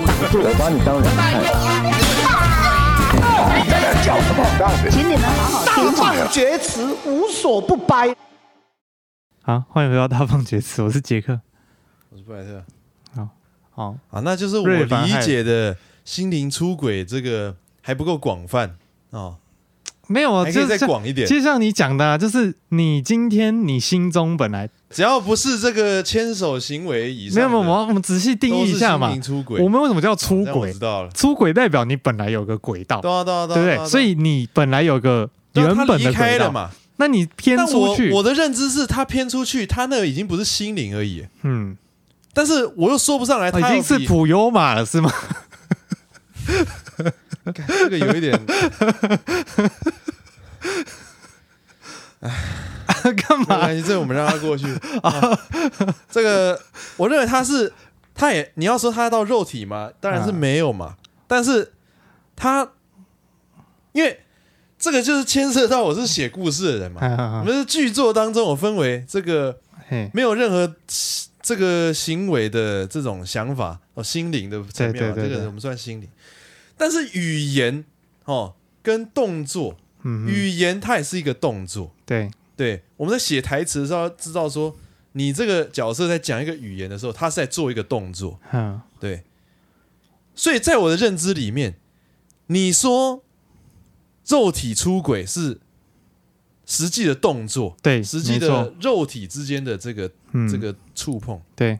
我把你当人看。请你们好好听话。大放厥词，无所不掰。好，欢迎回到大放厥词，我是杰克，我是布莱特。好，好啊，那就是我理解的心灵出轨，这个还不够广泛哦。没有啊，还可以再广一点。就像你讲的、啊，就是你今天你心中本来只要不是这个牵手行为以上，没有没有，我们仔细定义一下嘛。出轨，我们为什么叫出轨？知道了，出轨代表你本来有个轨道，对啊对啊对，对不对？所以你本来有个原本的轨道嘛，那你偏出去，我的认知是他偏出去，他那个已经不是心灵而已。嗯，但是我又说不上来，他已经是普悠玛了，是吗？这个有一点。哎，干嘛？这个我们让他过去。啊、这个我认为他是，他也你要说他到肉体吗？当然是没有嘛。啊、但是他，因为这个就是牵涉到我是写故事的人嘛。我们是剧作当中，我分为这个没有任何这个行为的这种想法哦，心灵的层面，这个我们算心灵。但是语言哦跟动作。语言它也是一个动作，对对。我们在写台词的时候，知道说你这个角色在讲一个语言的时候，他是在做一个动作，嗯，对。所以在我的认知里面，你说肉体出轨是实际的动作，对，实际的肉体之间的这个这个触碰，对。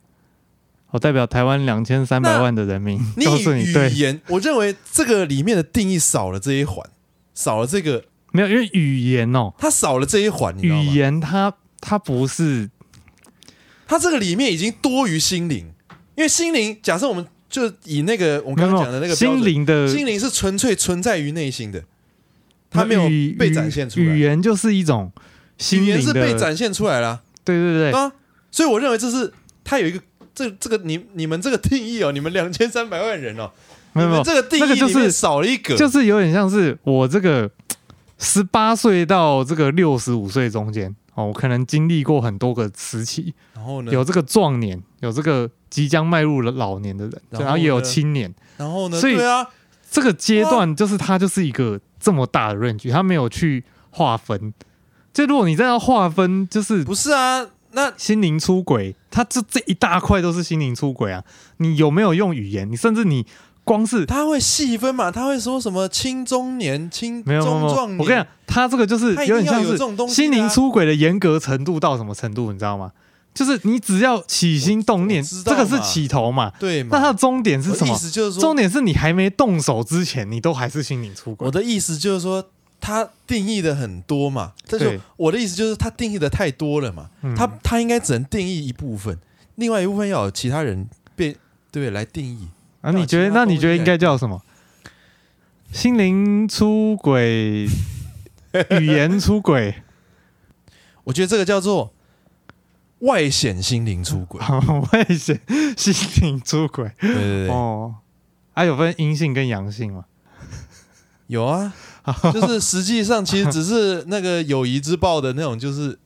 我代表台湾两千三百万的人民告诉你，语言，我认为这个里面的定义少了这一环。少了这个没有，因为语言哦，它少了这一环。语言它它不是，它这个里面已经多于心灵，因为心灵，假设我们就以那个我们刚刚讲的那个心灵的心灵是纯粹存在于内心的，它没有被展现出来。语言就是一种心灵，语言是被展现出来了。对对对啊，所以我认为这是它有一个这这个你你们这个定义哦，你们两千三百万人哦。没有，没有这个定义就是少了一个，就是有点像是我这个十八岁到这个六十五岁中间哦，我可能经历过很多个时期，然后呢，有这个壮年，有这个即将迈入了老年的人，然后，然后也有青年，然后呢，所以对啊，这个阶段就是它就是一个这么大的 range，它没有去划分。就如果你这样划分，就是不是啊？那心灵出轨，它这这一大块都是心灵出轨啊！你有没有用语言？你甚至你。光是他会细分嘛？他会说什么青中年、青中壮年？我跟你讲，他这个就是有点像是心灵出轨的严格程度到什么程度？你知道吗？就是你只要起心动念，这个是起头嘛？对嘛。那他的终点是什么？意思就是说，终点是你还没动手之前，你都还是心灵出轨。我的意思就是说，他定义的很多嘛。这就我的意思就是，他定义的太多了嘛。他他应该只能定义一部分，另外一部分要有其他人被对来定义。啊，你觉得？那你觉得应该叫什么？心灵出轨，语言出轨？我觉得这个叫做外显心灵出轨。外显心灵出轨，对对对。哦，还、啊、有分阴性跟阳性吗？有啊，就是实际上其实只是那个友谊之报的那种，就是。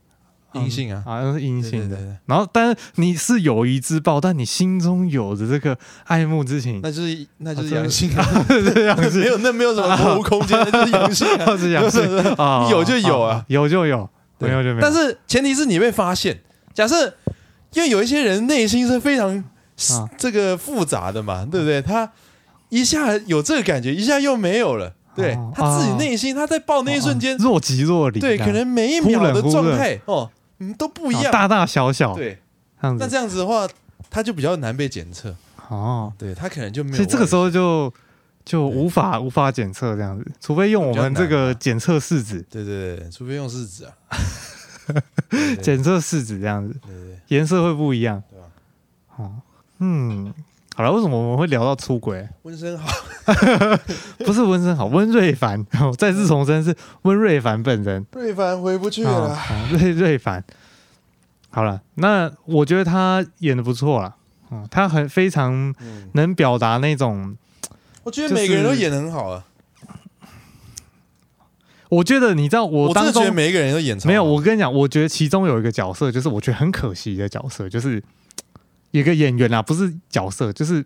阴性啊，好像是阴性的。然后，但是你是友谊之报，但你心中有着这个爱慕之情，那就是那就是阳性啊，这样子没有那没有什么模糊空间，那就是 阳性啊，是阳性 啊，有就有啊，有就有，没有就没有。但是前提是你被发现。假设因为有一些人内心是非常这个复杂的嘛，对不对？他一下有这个感觉，一下又没有了。对他自己内心，他在抱那一瞬间若即若离，对，可能每一秒的状态哦。嗯，都不一样，大大小小，对，这样子。那这样子的话，它就比较难被检测。哦。对，它可能就没有，所以这个时候就就无法无法检测这样子，除非用我们这个检测试纸。对对对，除非用试纸啊，检测试纸这样子，对对，颜色会不一样，对吧？哦，嗯。好了，为什么我们会聊到出轨？温升豪，不是温升豪，温瑞凡。再次重申是温瑞凡本人。瑞凡回不去了。瑞瑞凡，好了，那我觉得他演的不错了。嗯，他很非常能表达那种。我觉得每个人都演的很好啊。我觉得你知道，我当中每一个人都演没有。我跟你讲，我觉得其中有一个角色，就是我觉得很可惜的角色，就是。有个演员啊，不是角色，就是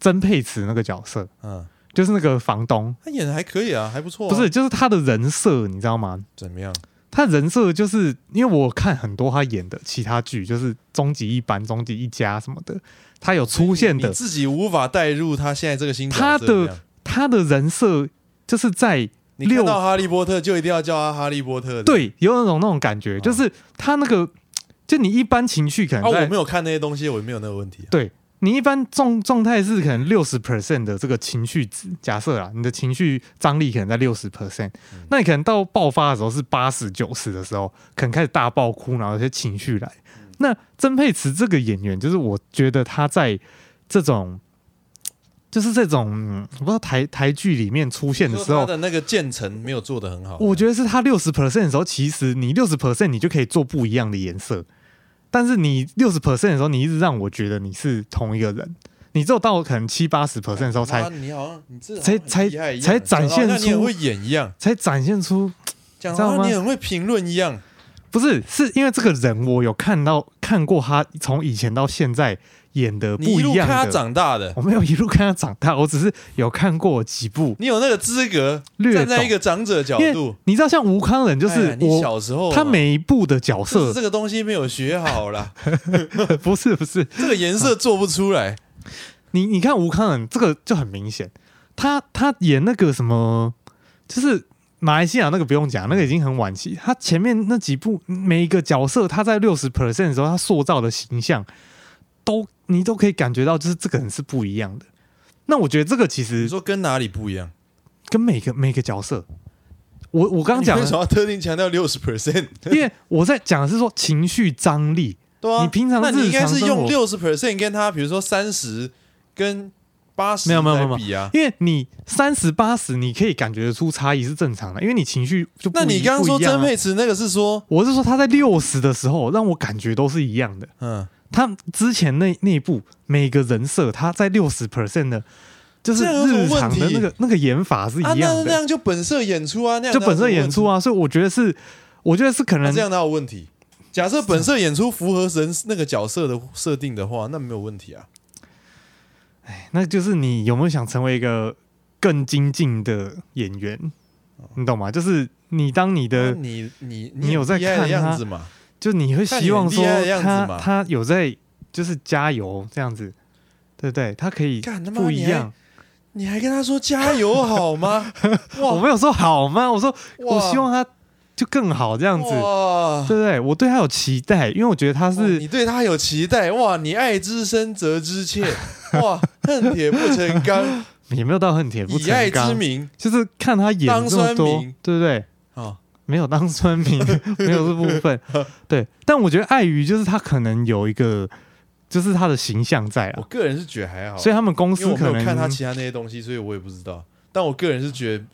曾沛慈那个角色，嗯，就是那个房东，他演的还可以啊，还不错、啊。不是，就是他的人设，你知道吗？怎么样？他人设就是因为我看很多他演的其他剧，就是《终极一班》《终极一家》什么的，他有出现的，自己无法代入他现在这个心他的他的人设就是在你看到哈利波特就一定要叫他哈利波特，对，有那种那种感觉，就是他那个就你一般情绪可能啊，我没有看那些东西，我没有那个问题、啊，对。你一般状状态是可能六十 percent 的这个情绪值，假设啊，你的情绪张力可能在六十 percent，那你可能到爆发的时候是八十九十的时候，可能开始大爆哭，然后有些情绪来。那曾沛慈这个演员，就是我觉得他在这种，就是这种我不知道台台剧里面出现的时候，他的那个渐层没有做的很好。我觉得是他六十 percent 的时候，其实你六十 percent 你就可以做不一样的颜色。但是你六十 percent 的时候，你一直让我觉得你是同一个人。你只有到可能七八十 percent 的时候才，才你好像你才才才展现出你很会演一样，才展现出，讲知道吗？你很会评论一样。不是，是因为这个人我有看到看过他从以前到现在演的不一样的，你一路看他长大的，我没有一路看他长大，我只是有看过几部。你有那个资格站在一个长者角度，你知道像吴康仁就是你小时候他每一部的角色，这个东西没有学好啦。不是不是，这个颜色做不出来。你你看吴康仁这个就很明显，他他演那个什么，就是马来西亚那个不用讲，那个已经很晚期。他前面那几部每一个角色，他在六十 percent 的时候，他塑造的形象都。你都可以感觉到，就是这个人是不一样的。那我觉得这个其实你说跟哪里不一样？跟每个每个角色，我我刚刚讲为什么要特定强调六十 percent？因为我在讲的是说情绪张力。对啊，你平常那你应该是用六十 percent 跟他，比如说三十跟八十，没有没有没有比啊。因为你三十八十，你可以感觉得出差异是正常的，因为你情绪就不。那你刚刚说曾沛慈那个是说，我是说他在六十的时候让我感觉都是一样的。嗯。他之前那那一部每个人设，他在六十 percent 的，就是日常的那个那个演法是一样的，啊、那那样就本色演出啊，那样就本色演出啊，所以我觉得是，我觉得是可能、啊、这样哪有问题？假设本色演出符合人那个角色的设定的话，那没有问题啊。哎，那就是你有没有想成为一个更精进的演员？你懂吗？就是你当你的，啊、你你你有在看样子吗？就你会希望说他他有在就是加油这样子，对不对？他可以不一样。你还跟他说加油好吗？我没有说好吗？我说我希望他就更好这样子，对不对？我对他有期待，因为我觉得他是你对他有期待哇！你爱之深责之切 哇！恨铁不成钢，也没有到恨铁不成钢。以爱之名，就是看他演这么多，对不对？啊。没有当村民，没有这部分，对。但我觉得碍于就是他可能有一个，就是他的形象在啊。我个人是觉得还好，所以他们公司可能看他其他那些东西，所以我也不知道。但我个人是觉得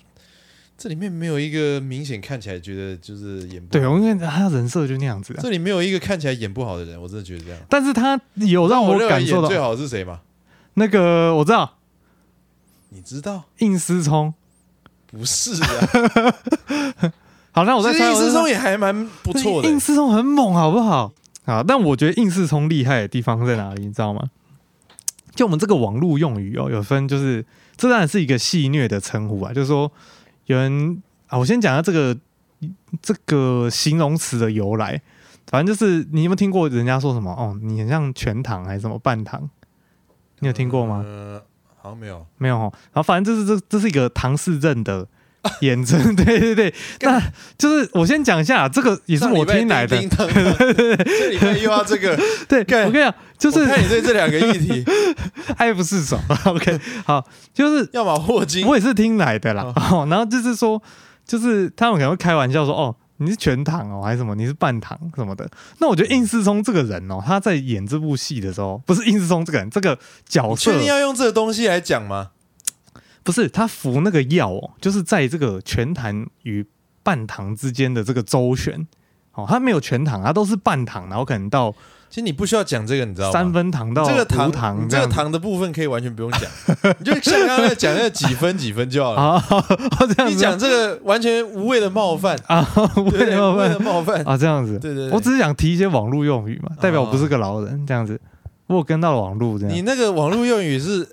这里面没有一个明显看起来觉得就是演不好。对，因为他人设就那样子。这里没有一个看起来演不好的人，我真的觉得这样。但是他有让我感受到最好是谁吗？那个我知道，你知道应思聪不是啊。好，那我再猜。应思聪也还蛮不错的。应思聪很猛，好不好？啊，但我觉得应思聪厉害的地方在哪里，你知道吗？就我们这个网络用语哦，有分，就是这当然是一个戏谑的称呼啊，就是说有人啊，我先讲下这个这个形容词的由来。反正就是你有没有听过人家说什么？哦，你很像全糖还是什么半糖？你有听过吗？呃，好像没有，没有。然后反正这是这这是一个唐氏症的。眼针，对对对，那就是我先讲一下，这个也是我听来的。对对对这里面又要这个，对，我跟你讲，就是看你对这两个议题 爱不释手。OK，好，就是要么霍金，我也是听来的啦。哦，然后就是说，就是他们可能会开玩笑说，哦，你是全糖哦，还是什么？你是半糖什么的？那我觉得应思聪这个人哦，他在演这部戏的时候，不是应思聪这个人，这个角色，确定要用这个东西来讲吗？不是他服那个药哦，就是在这个全糖与半糖之间的这个周旋哦，他没有全糖，他都是半糖，然后可能到其实你不需要讲这个，你知道吗？三分糖到这个糖糖这个糖的部分可以完全不用讲，你就像刚刚在讲那个几分几分就好了 啊。你讲这个完全无谓的冒犯啊，无谓的冒犯冒犯啊，这样子。对对，我只是想提一些网络用语嘛，代表我不是个老人这样子。我有跟到网络这样，你那个网络用语是。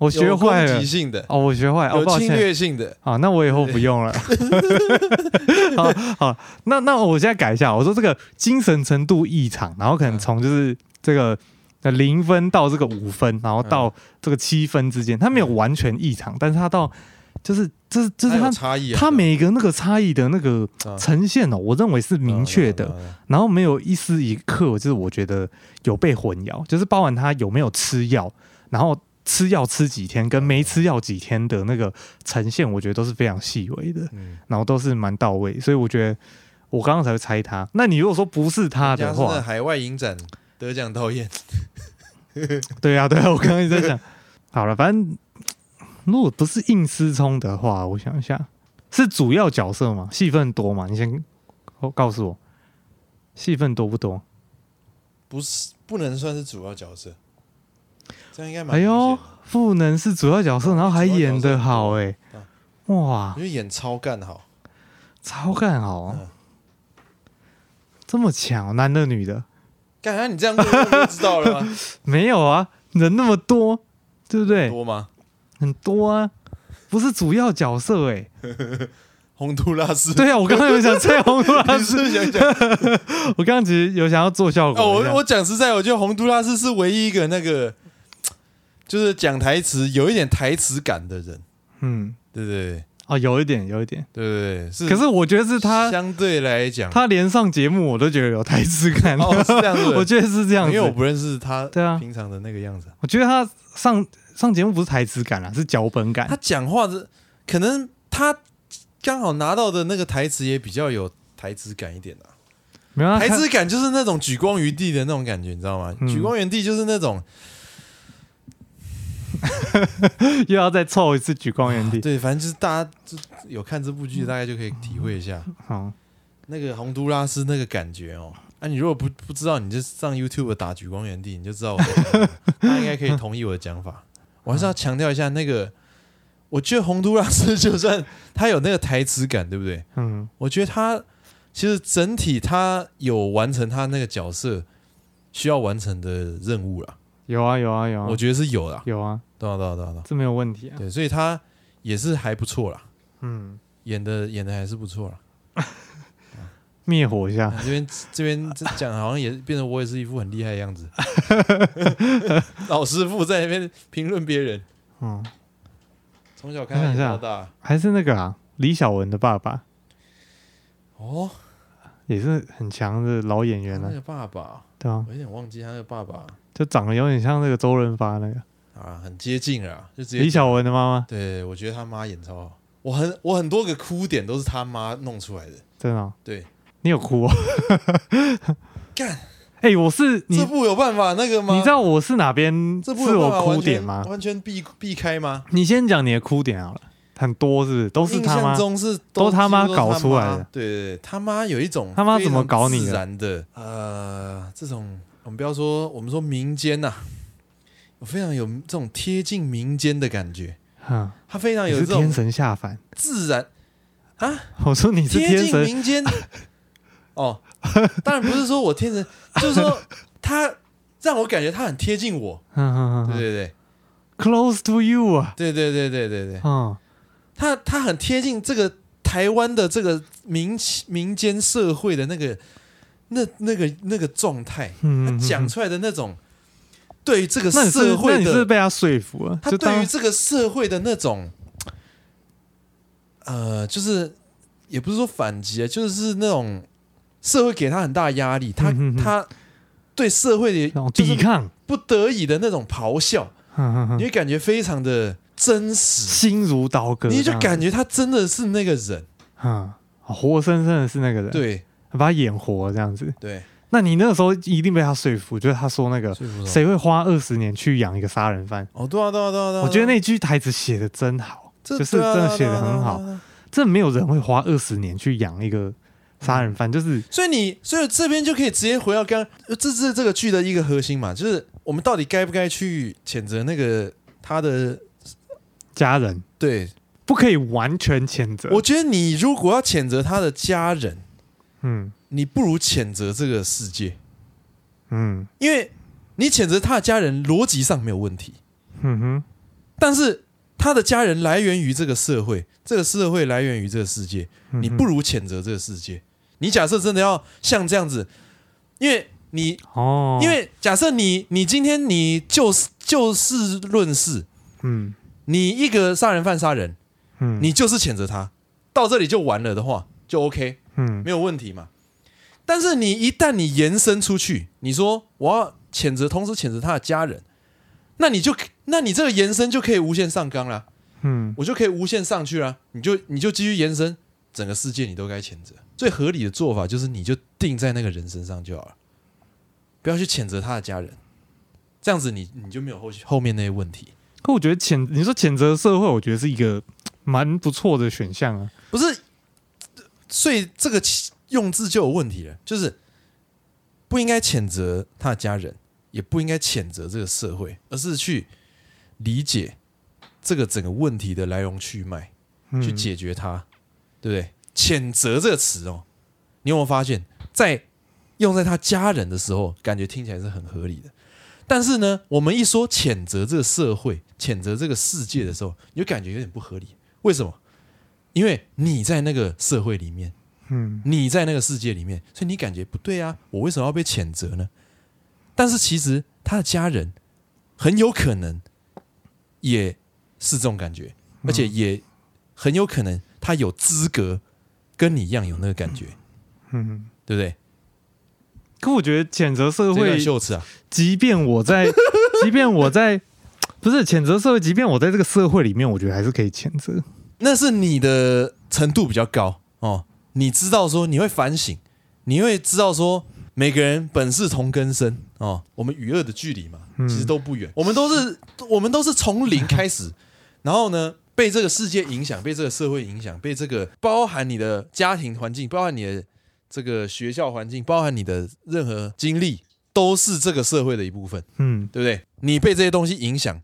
我学坏了。攻击性的。哦，我学坏，哦，有侵抱歉。略性的，好，那我以后不用了。好好，那那我现在改一下，我说这个精神程度异常，然后可能从就是这个呃零分到这个五分，然后到这个七分之间，它没有完全异常，但是它到就是这是这是它它差异啊，它每个那个差异的那个啊呈现哦，我认为是明确的，啊啊啊啊然后没有一丝一刻就是我觉得有被混淆，就是包含他有没有吃药，然后。吃药吃几天跟没吃药几天的那个呈现，我觉得都是非常细微的，嗯然后都是蛮到位，所以我觉得我刚刚才会猜他。那你如果说不是他的话，海外影展得奖导演，对啊，对啊，我刚刚也在想，好了，反正如果不是硬思聪的话，我想一下，是主要角色吗？戏份多吗？你先告诉我，戏份多不多？不是不能算是主要角色，这样应该蛮哎呦赋能是主要角色，然后还演的好、欸，哎，哇因，为演超干好，超干好、这么强、哦，男的女的？干啥你这样问我就知道了吗？没有啊，人那么多，对不对？多吗？很多啊，不是主要角色哎、洪都拉斯，对啊，我刚刚有想吹洪都拉斯，是想讲？我刚刚其实有想要做效果。哦，我我讲实在，我觉得洪都拉斯是唯一一个那个，就是讲台词有一点台词感的人，嗯，对不对？哦，有一点，有一点。对不对？是，可是我觉得是他，相对来讲，他连上节目我都觉得有台词感。哦是这样子 我觉得是这样子。因为我不认识他，对啊平常的那个样子，我觉得他上上节目不是台词感啊，是脚本感他。讲话的可能他刚好拿到的那个台词也比较有台词感一点啊。没有啊，台词感就是那种举光于地的那种感觉，你知道吗？嗯举光于地就是那种，又要再凑一次举光原地。对，反正就是大家就有看这部剧，大概就可以体会一下好，那个洪都拉斯那个感觉哦。啊，你如果不不知道，你就上 YouTube 打举光原地，你就知道我应该可以同意我的讲法。我还是要强调一下，那个我觉得洪都拉斯就算他有那个台词感，对不对？嗯，我觉得他其实整体他有完成他那个角色需要完成的任务了。有啊，有啊，有啊。我觉得是有的，有啊，对啊，对啊，对啊，对啊，这没有问题啊。对，所以他也是还不错啦，嗯，演的演的还是不错啦。灭火一下。这边这边这讲好像也变成我也是一副很厉害的样子，老师傅在那边评论别人，嗯，从小看到大，还是那个啊，李小文的爸爸。哦，也是很强的老演员啊，那个爸爸，对啊，我有点忘记他那个爸爸。就长得有点像那个周润发那个啊，很接近了啊，就直接李小文的妈妈，对，我觉得他妈演超好，我很我很多个哭点都是他妈弄出来的，真的哦、对，你有哭哦？干哎、我是你这，部有办法那个吗？你知道我是哪边这部有哭点吗？完全避避开吗？你先讲你的哭点好了，很多是不是？都是他妈，中是都他妈搞出来的对对对，他妈有一种他妈怎么搞你然的？呃，这种我们不要说，我们说民间呐、我非常有这种贴近民间的感觉。哈，他非常有这种天神下凡。自然。啊，我说你是贴近，民间。哦，当然不是说我天神，就是说他让我感觉他很贴近我。对对对，close to you 啊，对对对对对对，嗯，他他很贴近这个台湾的这个民民间社会的那个那那个那个状态，嗯。他讲出来的那种对于这个社会的，你是被他说服了，他对于这个社会的那种，呃，就是也不是说反击啊，就是那种社会给他很大压力，他他对社会的抵抗，不得已的那种咆哮，你会感觉非常的真实，心如刀割，你就感觉他真的是那个人，嗯，活生生的是那个人，，对。把他演活了这样子。对。那你那个时候一定被他说服，就是他说那个谁会花二十年去养一个杀人犯？哦，对啊，对啊，对啊，对啊我觉得那句台词写的真好，就是真的写的很好。对啊对啊。真的没有人会花二十年去养一个杀人犯，就是所以你，所以这边就可以直接回到刚刚，这是这个剧的一个核心嘛，就是我们到底该不该去谴责那个他的？家人？对，不可以完全谴责。我觉得你如果要谴责他的家人，嗯你不如谴责这个世界，嗯。因为你谴责他的家人，逻辑上没有问题，嗯哼，但是他的家人来源于这个社会，这个社会来源于这个世界，你不如谴责这个世界。你假设真的要像这样子，因为你哦，因为假设你你今天你就事就事论事，嗯。你一个杀人犯杀人，嗯，你就是谴责他，到这里就完了的话，就 OK，嗯。没有问题嘛。但是你一旦你延伸出去，你说我要谴责，同时谴责他的家人，那你就那你这个延伸就可以无限上纲了，嗯我就可以无限上去了，你就你就继续延伸，整个世界你都该谴责。最合理的做法就是你就定在那个人身上就好了，不要去谴责他的家人，这样子你你就没有后续后面那些问题。可我觉得谴你说谴责社会，我觉得是一个蛮不错的选项啊。不是，所以这个用字就有问题了，就是不应该谴责他的家人，也不应该谴责这个社会，而是去理解这个整个问题的来龙去脉，嗯去解决它，对不对？谴责这个词哦，你有没有发现，在用在他家人的时候，感觉听起来是很合理的。但是呢，我们一说谴责这个社会、谴责这个世界的时候，你就感觉有点不合理。为什么？因为你在那个社会里面，嗯你在那个世界里面，所以你感觉不对啊，我为什么要被谴责呢？但是其实他的家人很有可能也是这种感觉，而且也很有可能他有资格跟你一样有那个感觉，嗯。对不对？可我觉得谴责社这会段，秀词啊，即便我在，即便我在，不是谴责社会，即便我在这个社会里面，我觉得还是可以谴责。那是你的程度比较高哦。你知道说你会反省，你会知道说每个人本是同根生哦。我们与恶的距离嘛，其实都不远。我们都是我们都是从零开始，然后呢被这个世界影响，被这个社会影响，被这个包含你的家庭环境，包含你的这个学校环境，包含你的任何经历，都是这个社会的一部分，嗯对不对？你被这些东西影响，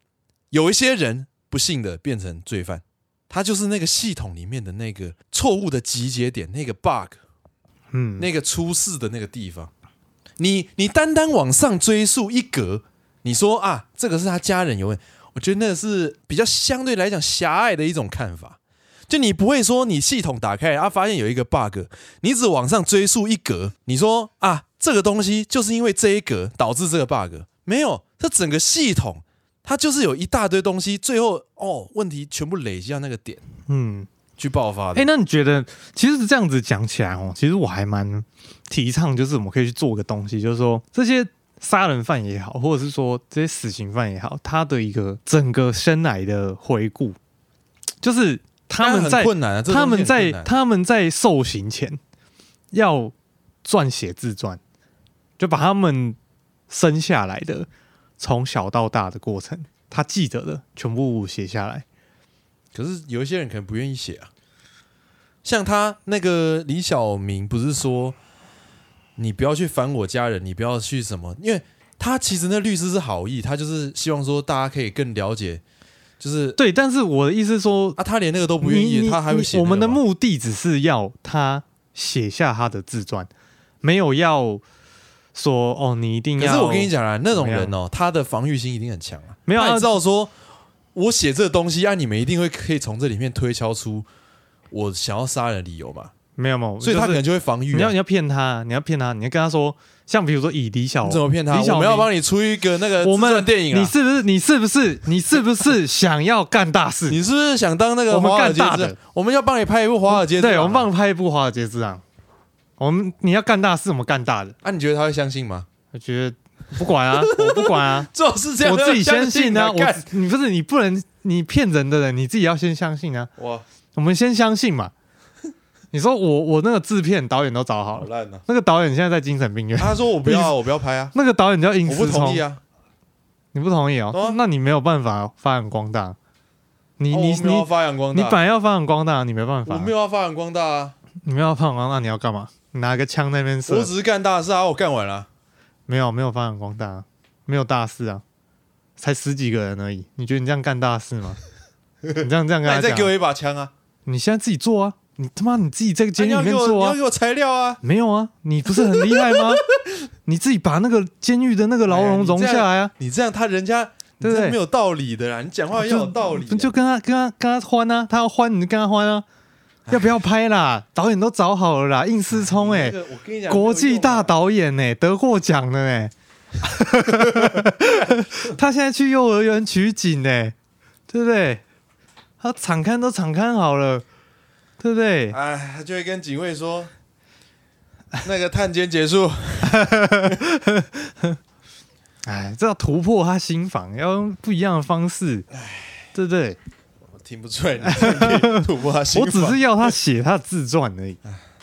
有一些人不幸的变成罪犯。他就是那个系统里面的那个错误的集结点，那个 bug，嗯，那个出事的那个地方。你你单单往上追溯一格，你说啊，这个是他家人有问，我觉得那个是比较相对来讲狭隘的一种看法。就你不会说你系统打开啊，发现有一个 bug，你只往上追溯一格，你说啊，这个东西就是因为这一格导致这个 bug，没有，这整个系统。它就是有一大堆东西，最后哦，问题全部累积到那个点，嗯，去爆发的。哎、欸，那你觉得，其实是这样子讲起来哦，其实我还蛮提倡，就是我们可以去做个东西，就是说这些杀人犯也好，或者是说这些死刑犯也好，他的一个整个生来的回顾，就是他们在困难啊，他们在他们在受刑前要撰写自传，就把他们生下来的。从小到大的过程，他记得的全部写下来。可是有一些人可能不愿意写啊，像他那个李小明，不是说你不要去烦我家人，你不要去什么，因为他其实那律师是好意，他就是希望说大家可以更了解，就是对。但是我的意思是说啊，他连那个都不愿意，他还会写。我们的目的只是要他写下他的自传，没有要。说哦，你一定要。可是我跟你讲啊，那种人哦，他的防御心一定很强啊。没有，他也知道说，我写这个东西啊，你们一定会可以从这里面推敲出我想要杀人的理由嘛。没有没有，所以他可能就会防御、啊。你要你要骗他，你要骗他，你要跟他说，像比如说以李小，你怎么骗他？李小我们要帮你出一个那个我们的电影你是不是？你是不是？你是不是想要干大事？你是不是想当那个华尔街之狼？我们要帮你拍一部华尔街。对，我们帮你拍一部华尔街之狼。我们你要干大事，我们干大的。啊，你觉得他会相信吗？我觉得不管啊，我不管啊，就是这样。我自己相信啊，我你不是你不能你骗人的人，你自己要先相信啊。哇，我们先相信嘛。你说我我那个制片导演都找好了，那个导演现在在精神病院。他说我不要，我不要拍啊。那个导演叫殷思聪，我不同意啊。你不同意哦？那你没有办法发扬光大。你你你发扬光大，你本来要发扬光大，你没办法。我没有要发扬光大啊。你没有要发扬光大，你要干嘛？拿个枪在那边射。我只是干大事啊，我干完了。没有没有发扬光大，没有大事啊，才十几个人而已。你觉得你这样干大事吗？你这样这样跟他讲，那你再给我一把枪啊！你现在自己做啊！你他妈你自己在监狱里面做啊！你要给我材料啊！没有啊，你不是很厉害吗？你自己把那个监狱的那个牢笼融下来啊！你这样，他人家对不对？没有道理的啦，你讲话要有道理、啊，你就跟他跟他跟他欢啊，他要欢你就跟他欢啊，要不要拍啦？导演都找好了啦，应思聪哎，我跟你讲，国际大导演哎，得过奖的哎，他现在去幼儿园取景哎，对不对？他场勘都场勘好了，对不对？哎，他就会跟警卫说，那个探监结束。哎，这要突破他心房，要用不一样的方式，对不对？我听不出来破他心。我只是要他写他的自传而已。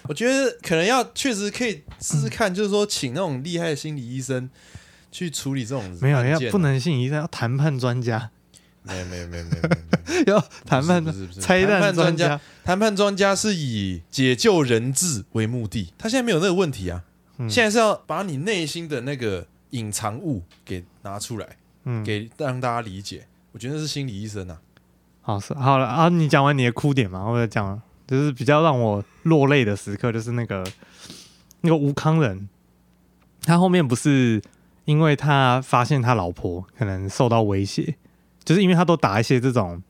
我觉得可能要确实可以试试看，就是说请那种厉害的心理医生去处理这种。没有，要不能心理医生，要谈判专家。没有，没有，没有，没有，要谈判，不是不是拆弹专家。谈判专家是以解救人质为目的，他现在没有那个问题啊，现在是要把你内心的那个。隐藏物给拿出来，嗯，给让大家理解。我觉得是心理医生呐、啊。好是好了啊，你讲完你的哭点嘛，我再讲，就是比较让我落泪的时刻，就是那个那个吴康仁，他后面不是因为他发现他老婆可能受到威胁，就是因为他都打一些这种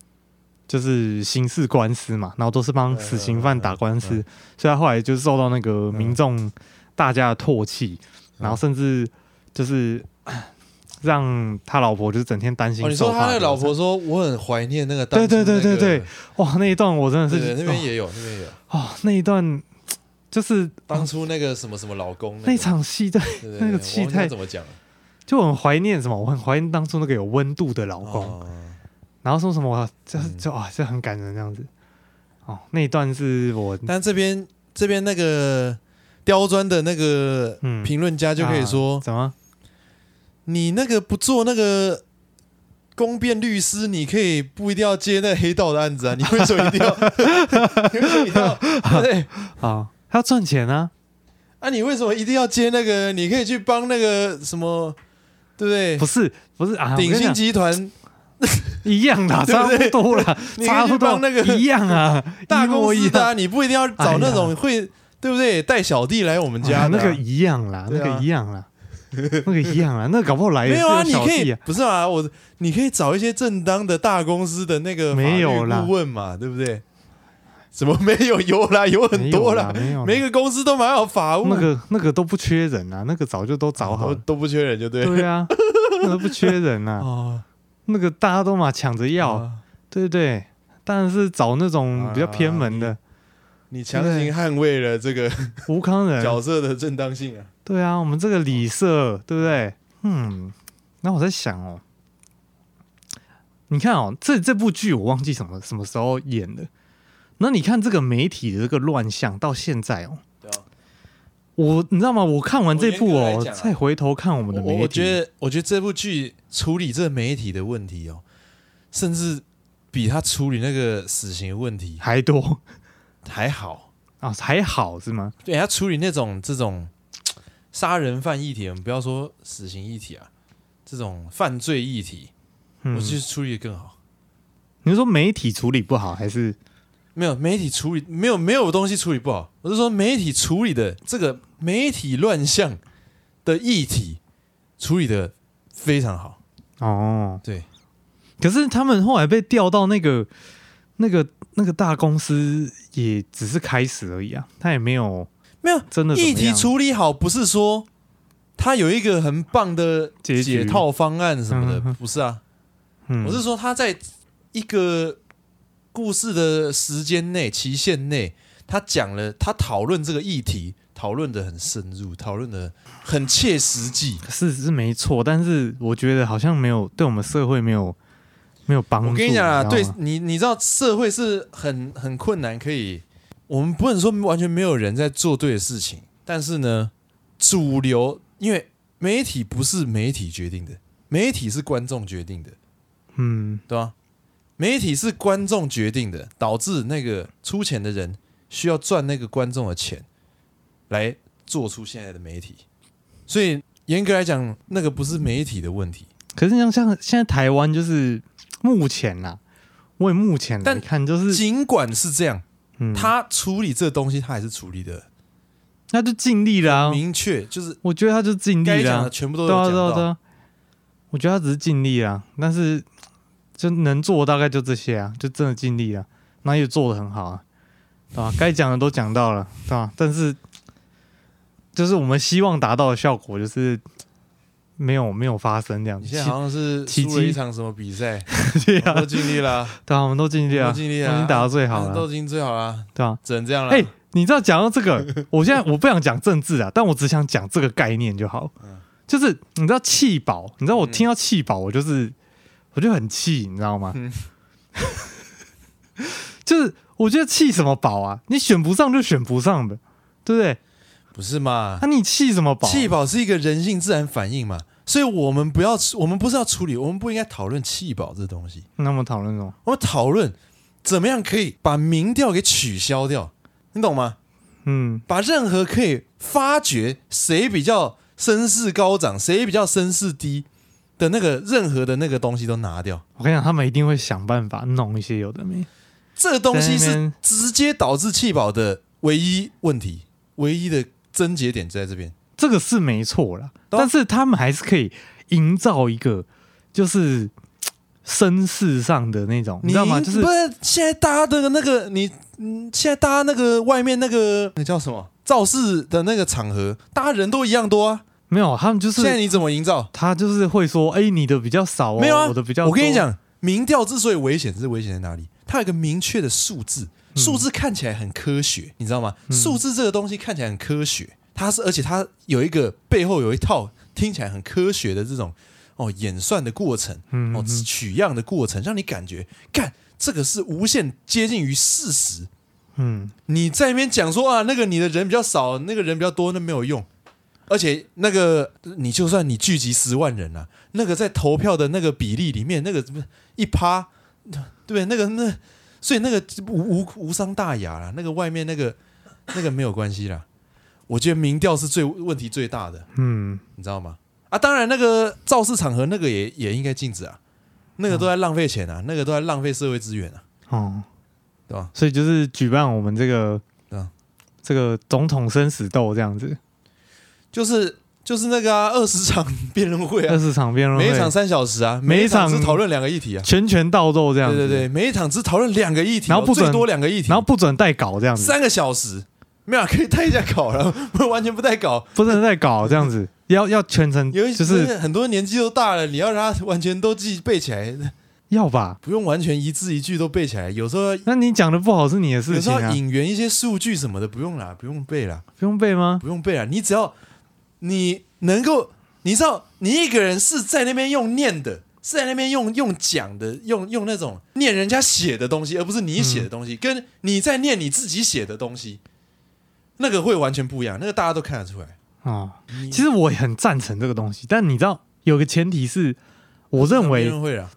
就是刑事官司嘛，然后都是帮死刑犯打官司，所以他后来就受到那个民众大家的唾弃，然后甚至。就是让他老婆就是整天担心、哦。你说他的老婆说我很怀念那个，对对对对对，哇，那一段我真的是那边也有，那边有哦，那一段就是当初那个什么什么老公、那场戏，对，对，对，对，那个戏太怎么讲？就很怀念什么？我很怀念当初那个有温度的老公，哦、然后说什么？就就啊，就很感人这样子。哦，那一段是我，但这边这边那个刁钻的那个评论家就可以说、嗯啊、怎么？你那个不做那个公辩律师，你可以不一定要接那黑道的案子啊？你为什么一定要？你为什么一定要？对啊，他要赚钱啊！啊，你为什么一定要接那个？你可以去帮那个什么，对不对？不是，不是啊，鼎新集团一样的，差不多了，差不多那个一样啊，大公司的啊，你不一定要找那种会，对不对？带小弟来我们家，那个一样啦，那个一样啦。那个一样啊，那、搞不好来没有啊，你可以不是啊，我你可以找一些正当的大公司的那个顾问嘛，对不对？怎么没有？有啦，有很多啦，没有，每个公司都蛮好法务，那个那个都不缺人啊，那个早就都找好了，都，不缺人就对，对啊，那个不缺人啊，哦、那个大家都嘛抢着要，哦、对不对？当然是找那种比较偏门的，啊、你，强行捍卫了这个吴康人角色的正当性啊。对啊，我们这个李社，对不对？嗯，那我在想哦，你看哦，这这部剧我忘记什么什么时候演的。那你看这个媒体的这个乱象到现在哦，对啊，我你知道吗？我看完这部哦，啊、再回头看我们的媒体，我觉得我觉得这部剧处理这个媒体的问题哦，甚至比他处理那个死刑的问题还多，还好啊，还好是吗？对，他处理那种这种。杀人犯议题，我们不要说死刑议题啊，这种犯罪议题，嗯、我觉得处理的更好。你是说媒体处理不好，还是没有媒体处理没有没有东西处理不好？我是说媒体处理的这个媒体乱象的议题处理的非常好。哦，对。可是他们后来被调到那个那个那个大公司，也只是开始而已啊，他也没有。没有，真的议题处理好，不是说他有一个很棒的解套方案什么的，不是啊。我是说他在一个故事的时间内、期限内，他讲了，他讨论这个议题，讨论的很深入，讨论的很切实际，是是没错。但是我觉得好像没有对我们社会没有没有帮助。我跟你讲啊，对你，你知道社会是很很困难，可以。我们不能说完全没有人在做对的事情，但是呢，主流因为媒体不是媒体决定的，媒体是观众决定的，嗯，对吧？媒体是观众决定的，导致那个出钱的人需要赚那个观众的钱，来做出现在的媒体。所以严格来讲，那个不是媒体的问题。可是像像现在台湾就是目前呐，我也目前来看就是，尽管是这样。他处理这东西，他还是处理的，那就尽力了。明确就是，我觉得他就尽力了，全部都讲到。我觉得他只是尽力啊，但是就能做大概就这些啊，就真的尽力了，那也做的很好啊，对吧？该讲的都讲到了，对吧？但是就是我们希望达到的效果，就是没有没有发生这样子。现在好像是输了一场什么比赛？对啊，都尽力了，对啊，我们都尽力了，尽力了，已经打到最好了，都已经最好了，对啊？只能这样了。哎，你知道讲到这个，我现在我不想讲政治啊，但我只想讲这个概念就好。就是你知道气保，你知道我听到气保，我就是我就很气，你知道吗？就是我觉得气什么保啊？你选不上就选不上的，对不对？不是嘛？那你气什么保？气保是一个人性自然反应嘛，所以我们不要，我们不是要处理，我们不应该讨论气保这东西。那么讨论什么？我们讨论怎么样可以把民调给取消掉，你懂吗？嗯，把任何可以发掘谁比较。声势高涨，谁比较声势低的那个任何的那个东西都拿掉。我跟你讲，他们一定会想办法弄一些有的没。这个东西是直接导致气保的唯一问题，唯一的症结点就在这边。这个是没错啦，但是他们还是可以营造一个就是声势上的那种，你，你知道吗？就是不是现在大家的那个你，嗯，现在大家那个外面那个那叫什么造势的那个场合，大家人都一样多啊。没有，他们就是现在你怎么营造？他就是会说：“哎，你的比较少哦，没有啊，我的比较多。”我跟你讲，民调之所以危险，是危险在哪里？它有一个明确的数字，数字看起来很科学，嗯、你知道吗？数字这个东西看起来很科学，它是而且它有一个背后有一套听起来很科学的这种哦演算的过程，嗯、哦取样的过程，让你感觉干这个是无限接近于事实。嗯，你在那边讲说啊，那个你的人比较少，那个人比较多，那没有用。而且那个，你就算你聚集十万人啊，那个在投票的那个比例里面，那个一趴，对 不对？那个那，所以那个无无无伤大雅啦。那个外面那个那个没有关系啦。我觉得民调是最问题最大的，嗯，你知道吗？啊，当然那个造势场合那个也也应该禁止啊，那个都在浪费钱啊，那个都在浪费社会资源啊，哦，对吧？所以就是举办我们这个，对吧？这个总统生死斗这样子。就是就是那个啊，二十场辩论会啊，二十场辩论会，每一场三小时啊，每一场只讨论两个议题啊，拳拳到肉这样子。对对对，每一场只讨论两个议题，然后不准最多两个议题，然后不准带稿这样子，三个小时。没有可以带一下稿了，不 完全不带稿，不能带稿这样子，要要全程，有一就是很多年纪都大了，你要让他完全都记背起来，要吧？不用完全一字一句都背起来，有时候那你讲的不好是你的事情啊，有时候引援一些数据什么的不用啦，不用背啦，不用背吗？不用背啦，你只要。你能够，你知道，你一个人是在那边用念的，是在那边用用讲的，用用那种念人家写的东西，而不是你写的东西，嗯、跟你在念你自己写的东西，那个会完全不一样，那个大家都看得出来啊。哦、其实我也很赞成这个东西，但你知道，有个前提是，我认为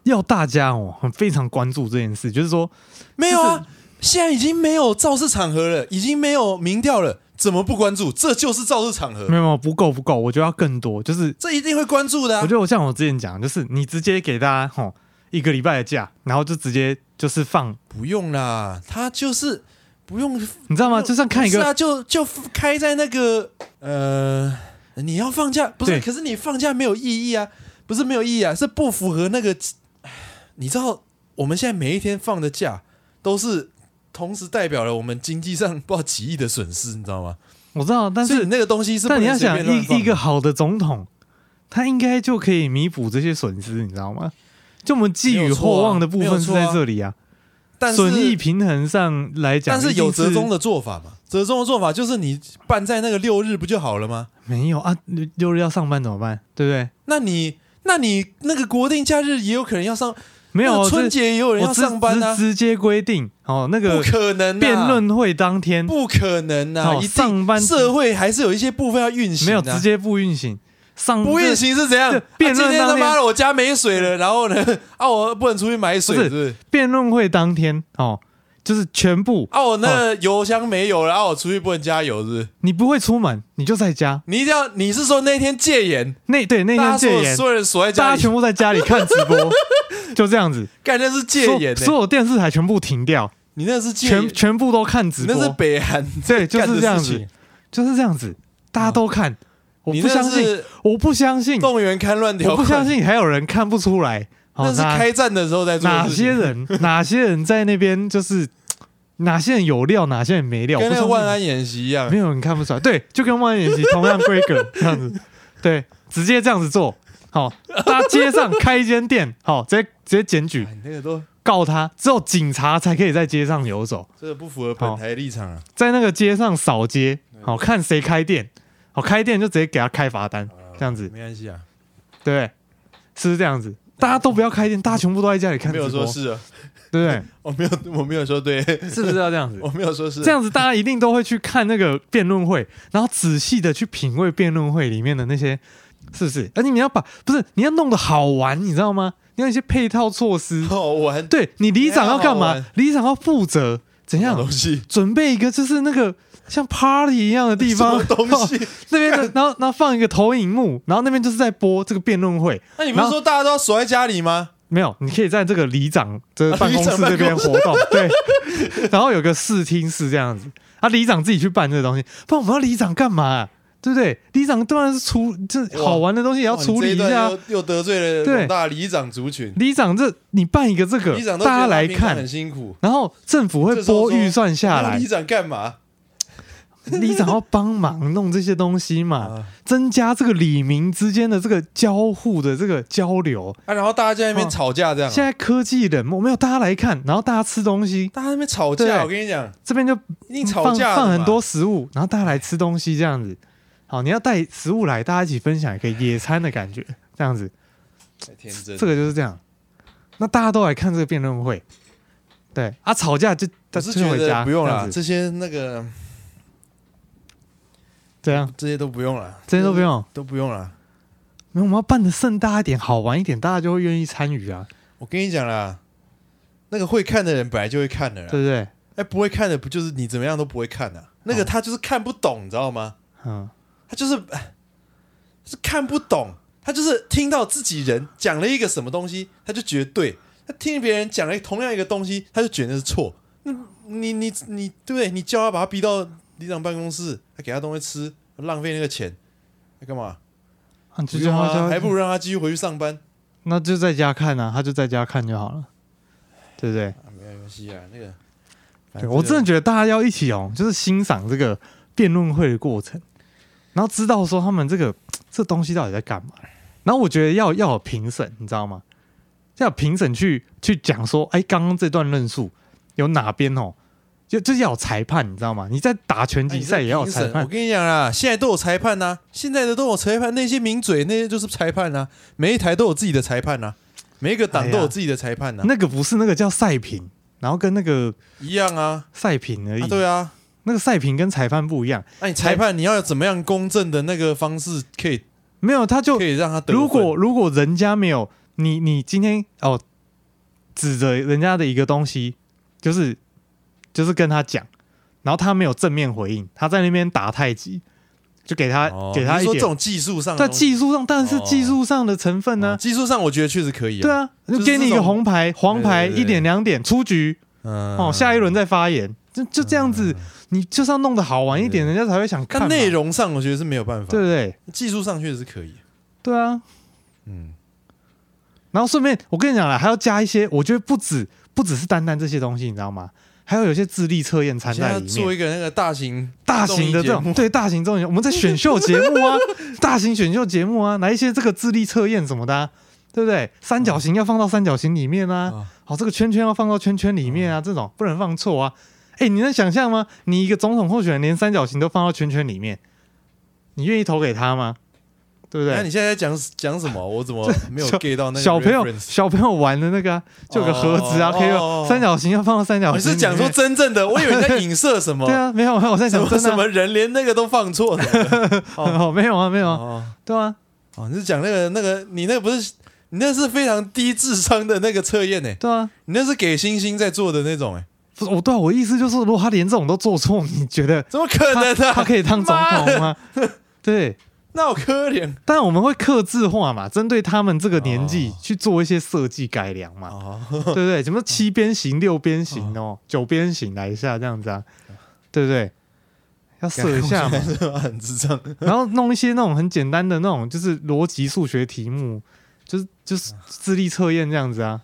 要大家哦，很非常关注这件事，就是说，没有啊，现在已经没有造势场合了，已经没有民调了。怎么不关注？这就是造势场合。没有，没有，不够，不够。我觉得要更多，就是这一定会关注的啊。我觉得我像我之前讲，就是你直接给大家吼一个礼拜的假，然后就直接就是放。不用啦，他就是不用，你知道吗？就算看一个，是啊，就就开在那个呃，你要放假不是？可是你放假没有意义啊，不是没有意义啊，是不符合那个。你知道我们现在每一天放的假都是。同时代表了我们经济上不知道几亿的损失，你知道吗？我知道，但是那个东西是，但你要想一一个好的总统，他应该就可以弥补这些损失，你知道吗？就我们寄予厚望的部分是在这里啊。但损益平衡上来讲，但是有折中的做法嘛？折中的做法就是你办在那个六日不就好了吗？没有啊，六日要上班怎么办？对不对？那你那你那个国定假日也有可能要上。没有春节也有人要上班啊！直接规定哦，那个不可能。辩论会当天不可能啊！一上班社会还是有一些部分要运行，没有直接不运行。上不运行是怎样？辩论当天他妈的我家没水了，然后呢 啊我不能出去买水，是不是？辩论会当天哦。就是全部啊！我那油箱没有了，然后我出去不能加油，是不是？你不会出门，你就在家。你一定要，你是说那天戒严？那对那天戒严，所有人锁在家里，大家全部在家里看直播，就这样子。干那是戒严，所有电视台全部停掉。你那是全全部都看直播，那是北韩。对，就是这样子，就是这样子，大家都看。我不相信，我不相信，动员看乱条，我不相信还有人看不出来。那是开战的时候在做哪些人，哪些人在那边就是哪些人有料，哪些人没料，跟万安演习一样没，有人看不出来。对，就跟万安演习同样规格这样子，对，直接这样子做。好，大家街上开一间店，好，直接直接检举哎那个都告他，只有警察才可以在街上游走，这个不符合本台立场啊。在那个街上扫街，好看谁开店，好开店就直接给他开罚单，这样子，没关系啊，对？是不是这样子？大家都不要开店，大家全部都在家里看没，有说是啊，对不对？我没有我没有说对，是不是要这样子 我？没有说是这样子，大家一定都会去看那个辩论会，然后仔细的去品味辩论会里面的那些，是不是？而且你要把不是你要弄得好玩，你知道吗？你要一些配套措施。好玩对你里长要干嘛？里长要负责怎样东西？准备一个就是那个像 party 一样的地方，东西？那边的，然后然后放一个投影幕，然后那边就是在播这个辩论会。那你不是说大家都要锁在家里吗？没有，你可以在这个里长这办公室这边活动，对，然后有个视听室这样子，啊，里长自己去办这个东西，不然我们要里长干嘛、啊？对不对？里长当然是处这好玩的东西也要哇处理一下。又又得罪了对广大里长族群，里长这你办一个这个大家来看很，辛苦。然后政府会拨预算下来那里，长干嘛？里长要帮忙弄这些东西嘛 啊，增加这个里民之间的这个交互的这个交流。啊，然后大家在那边吵架，这样啊。现在科技冷漠，没有大家来看，然后大家吃东西，大家在那边吵架，我跟你讲，这边就一定吵放架放很多食物，然后大家来吃东西，这样子。好，你要带食物来，大家一起分享，也可以野餐的感觉，这样子。太天真。这个就是这样。那大家都来看这个辩论会，对啊，吵架就但是觉得就回家，不用了，这些那个这样这些都不用了，这些都不用。都不用了。没有，我们要办的盛大一点，好玩一点，大家就会愿意参与啊，我跟你讲啦，那个会看的人本来就会看的啦，对不对？哎，不会看的不就是你怎么样都不会看的、啊？那个他就是看不懂，你知道吗？嗯，他就是哎是看不懂，他就是听到自己人讲了一个什么东西，他就觉得对；他听别人讲了同样一个东西，他就觉得是错。那你你你对不对？你叫他把他逼到里长办公室，还给他东西吃，浪费那个钱，那干嘛？啊不就叫他还不如让他继续回去上班。那就在家看啊，他就在家看就好了，对不对？啊、没有关系啊，那个，对我真的觉得大家要一起哦，就是欣赏这个辩论会的过程，然后知道说他们这个 这东西到底在干嘛。然后我觉得要要有评审，你知道吗？要有评审去去讲说，哎，刚刚这段论述有哪边哦，就就是要有裁判，你知道吗？你在打拳击赛也要有裁判我。跟你讲啦，现在都有裁判呐、啊，现在的都有裁判，那些名嘴那些就是裁判呐、啊，每一台都有自己的裁判呐、啊，每一个党都有自己的裁判呐、啊那个不是那个叫赛评，然后跟那个一样啊，赛评而已。啊对啊，那个赛评跟裁判不一样，那、你裁判你要有怎么样公正的那个方式，可以没有他就可以让他得如果如果人家没有你，你今天哦指着人家的一个东西，就是就是跟他讲，然后他没有正面回应，他在那边打太极，就给他、哦给他一点，你说这种技术上的在，技术上但是技术上的成分呢、哦技术上我觉得确实可以啊，对啊，就就是给你一个红牌、黄牌，一点两点出局。嗯。哦，下一轮再发言，就就这样子，你就是要弄得好玩一点，人家才会想看。但内容上我觉得是没有办法，对不对？技术上确实是可以，对啊，嗯，然后顺便我跟你讲了，还要加一些，我觉得不止不只是单单这些东西，你知道吗？还有有些智力测验掺现在要在里面，做一个那个大型大型的这种对大型综艺，我们在选秀节目啊，大型选秀节目啊，来一些这个智力测验什么的、啊，对不对？三角形要放到三角形里面啊，啊好，这个圈圈要放到圈圈里面啊，这种不能放错啊。哎，你能想象吗？你一个总统候选人连三角形都放到圈圈里面，你愿意投给他吗？对不对？那你现在在讲讲什么？我怎么没有小 get 到那个小朋友小朋友玩的那个、啊，就有个盒子啊，哦可以用三角形要放到三角形。哦你是讲说真正的？我以为你在影射什么？对啊，没有，没有，我在什么讲真的啊、什么人连那个都放错了？哦，没有啊，没有啊，哦对啊，哦，你是讲那个那个，你那个不是你那是非常低智商的那个测验呢？对啊，你那是给星星在做的那种哎，我对啊，我意思就是，如果他连这种都做错，你觉得怎么可他能啊？他可以当总统吗？对，那我可怜但我们会克制化嘛，针对他们这个年纪哦去做一些设计改良嘛，哦，对不对？什么七边形、六边形哦，九边形来一下这样子啊，对不对？要设一下嘛，很智障。然后弄一些那种很简单的那种，就是逻辑数学题目，就是就是智力测验这样子啊，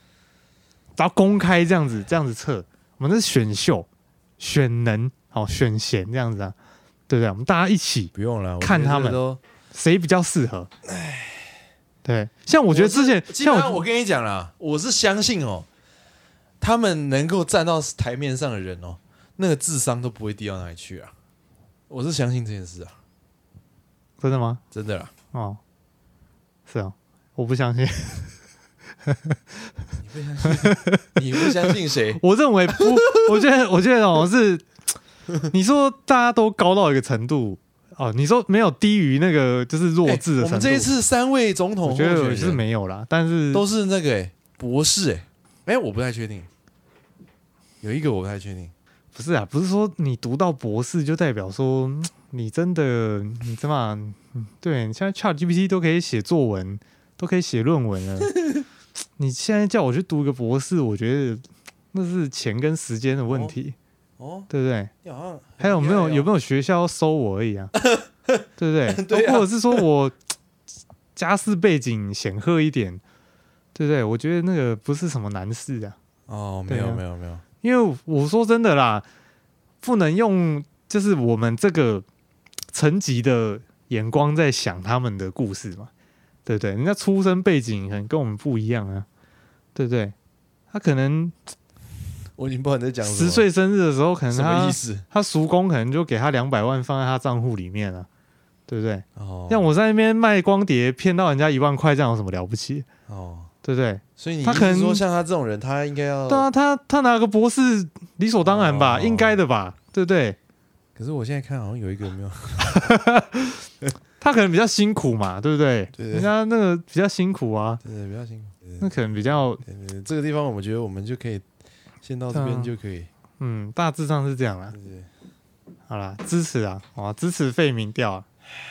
然后公开这样子这样子测。我们是选秀，选能哦，选贤这样子啊，对不对？我们大家一起不用了，看他们都谁比较适合。对，像我觉得之前，像我我跟你讲啦，我是相信哦，他们能够站到台面上的人哦，那个智商都不会低到哪里去啊。我是相信这件事啊，真的吗？真的啦。哦，是啊，我不相信。你不相信？你不相信谁？我认为不，我觉得，我觉得哦，是你说大家都高到一个程度哦，你说没有低于那个就是弱智的程度。欸、我们这一次三位总统，我觉得是没有啦，但是都是那个哎、欸、博士哎、欸，哎、欸，我不太确定，有一个我不太确定。不是啊，不是说你读到博士就代表说你真的你怎么对？你现在 ChatGPT 都可以写作文，都可以写论文了。你现在叫我去读一个博士，我觉得那是钱跟时间的问题，哦，对不对？还有没有有没有学校要收我而已啊？对不对？对啊、或者是说我家世背景显赫一点，对不对？我觉得那个不是什么难事啊。哦，没有、啊、没有没有。因为我说真的啦，不能用就是我们这个层级的眼光在想他们的故事嘛，对不对？人家出生背景可能跟我们不一样啊，对不对？他可能我已经不知道你在讲十岁生日的时候，可能他什么意思？他叔公可能就给他两百万放在他账户里面了，对不对？哦，像我在那边卖光碟骗到人家一万块，这样有什么了不起？哦。对不对？所以你他可能说像他这种人，他应该要对啊，他他拿个博士理所当然吧，哦、应该的吧，对不对？可是我现在看好像有一个没有，他可能比较辛苦嘛，对不对？对，人家那个比较辛苦啊，对，对，比较辛苦，那可能比较这个地方我们觉得我们就可以先到这边就可以，嗯，大致上是这样啦。好啦，支持啊，好支持废民调啊，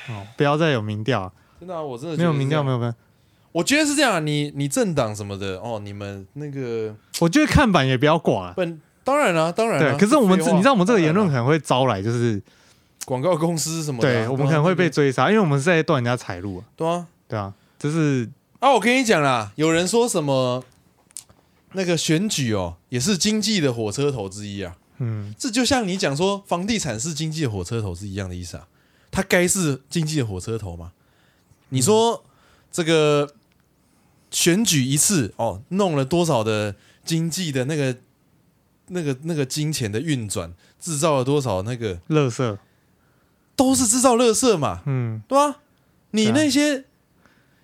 哦，不要再有民调啊，真的啊，我真的没有民调，没有没有。我觉得是这样，你你政党什么的哦，你们那个，我觉得看板也不要挂。本当然了，当然了。对，可是我们你知道我们这个言论可能会招来就是广告公司什么的，对我们可能会被追杀，因为我们是在断人家财路啊。对啊，对啊，就是啊，我跟你讲啦，有人说什么那个选举哦，也是经济的火车头之一啊。嗯，这就像你讲说房地产是经济的火车头是一样的意思啊。它该是经济的火车头吗？你说这个。选举一次哦，弄了多少的经济的那个、那个、那个金钱的运转，制造了多少那个垃圾，都是制造垃圾嘛，嗯，对吧？你那些、啊、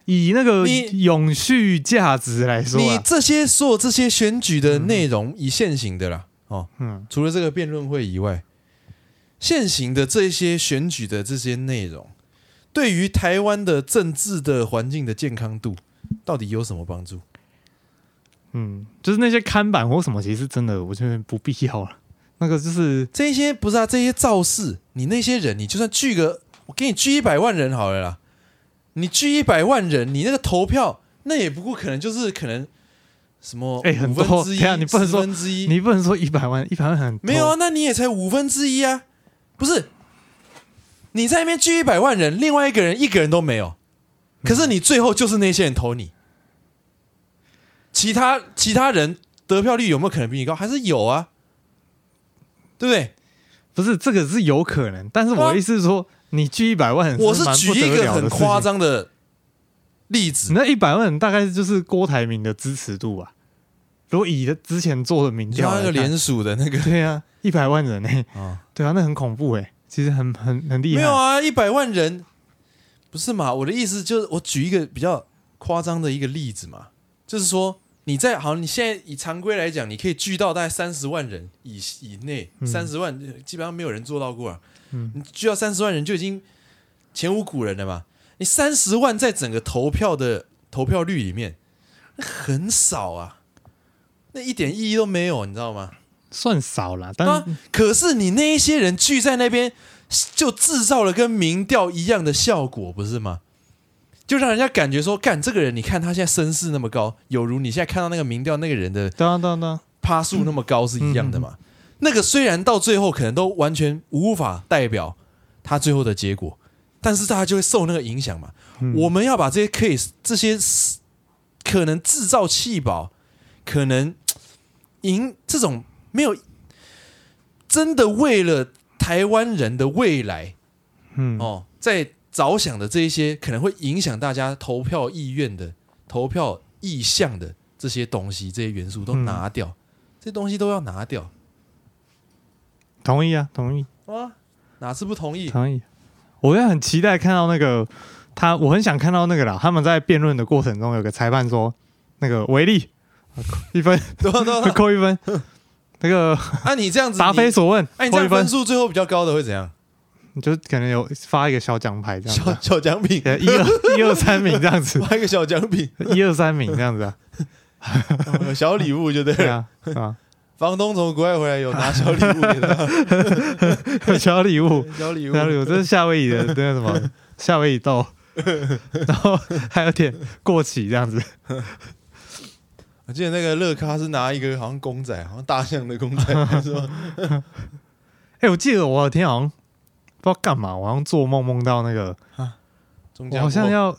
以那个永续价值来说、啊，你这些所有这些选举的内容，以现行的啦，哦，嗯，除了这个辩论会以外，现行的这些选举的这些内容，对于台湾的政治的环境的健康度。到底有什么帮助？嗯，就是那些看板或什么，其实真的我觉得不必要了。那个就是这些不是啊，这些造势，你那些人，你就算聚个，我给你聚一百万人好了啦。你聚一百万人，你那个投票，那也不过可能就是可能什么哎，很多之一，你不能说分之一，你不能说一百万，一百万很没有啊，那你也才五分之一啊，不是？你在那边聚一百万人，另外一个人一个人都没有。可是你最后就是那些人投你，其他其他人得票率有没有可能比你高？还是有啊，对不对？不是这个是有可能，但是我的意思是说，你聚一百万，我是举一个很夸张的例子，那一百万大概就是郭台铭的支持度吧？如果以他之前做的民调，那个联署的那个，对啊，一百万人哎，啊，对啊，那很恐怖哎，其实很很很厉害。没有啊，一百万人。不是嘛？我的意思就是，我举一个比较夸张的一个例子嘛，就是说你在好，你现在以常规来讲，你可以聚到大概三十万人以以内，三十万基本上没有人做到过啊。嗯，你聚到三十万人就已经前无古人了嘛。你三十万在整个投票的投票率里面，那很少啊，那一点意义都没有，你知道吗？算少了，但、啊、可是你那一些人聚在那边。就制造了跟民调一样的效果，不是吗？就让人家感觉说，干这个人，你看他现在声势那么高，有如你现在看到那个民调那个人的当当当趴数那么高是一样的嘛？那个虽然到最后可能都完全无法代表他最后的结果，但是大家就会受那个影响嘛。嗯我们要把这些 case 这些可能制造气保，可能赢这种没有真的为了台湾人的未来嗯哦，在着想的这一些可能会影响大家投票意愿的、投票意向的这些东西、这些元素都拿掉，这些东西都要拿掉。同意啊，同意，哇，哪次不同意？同意。我也很期待看到那个他，我很想看到那个啦。他们在辩论的过程中，有个裁判说，那个违例 一分，扣一分。那个 啊，你这样子答非所问，哎、啊，你这样分分数最后比较高的会怎样？你就可能有发一个小奖牌这样子小啊，小奖品，一二一二三名这样子，发一个小奖品，一二三名这样子啊，小礼物就对了。对啊？房东从国外回来有拿小礼物给他，小礼物，小礼物。小礼物，这是夏威夷的 那个什么夏威夷豆，然后还有点过期这样子。我记得那个乐咖是拿一个好像公仔，好像大象的公仔，是吧？哎、我记得我有天好像不知道干嘛，我好像做梦梦到那个，好像要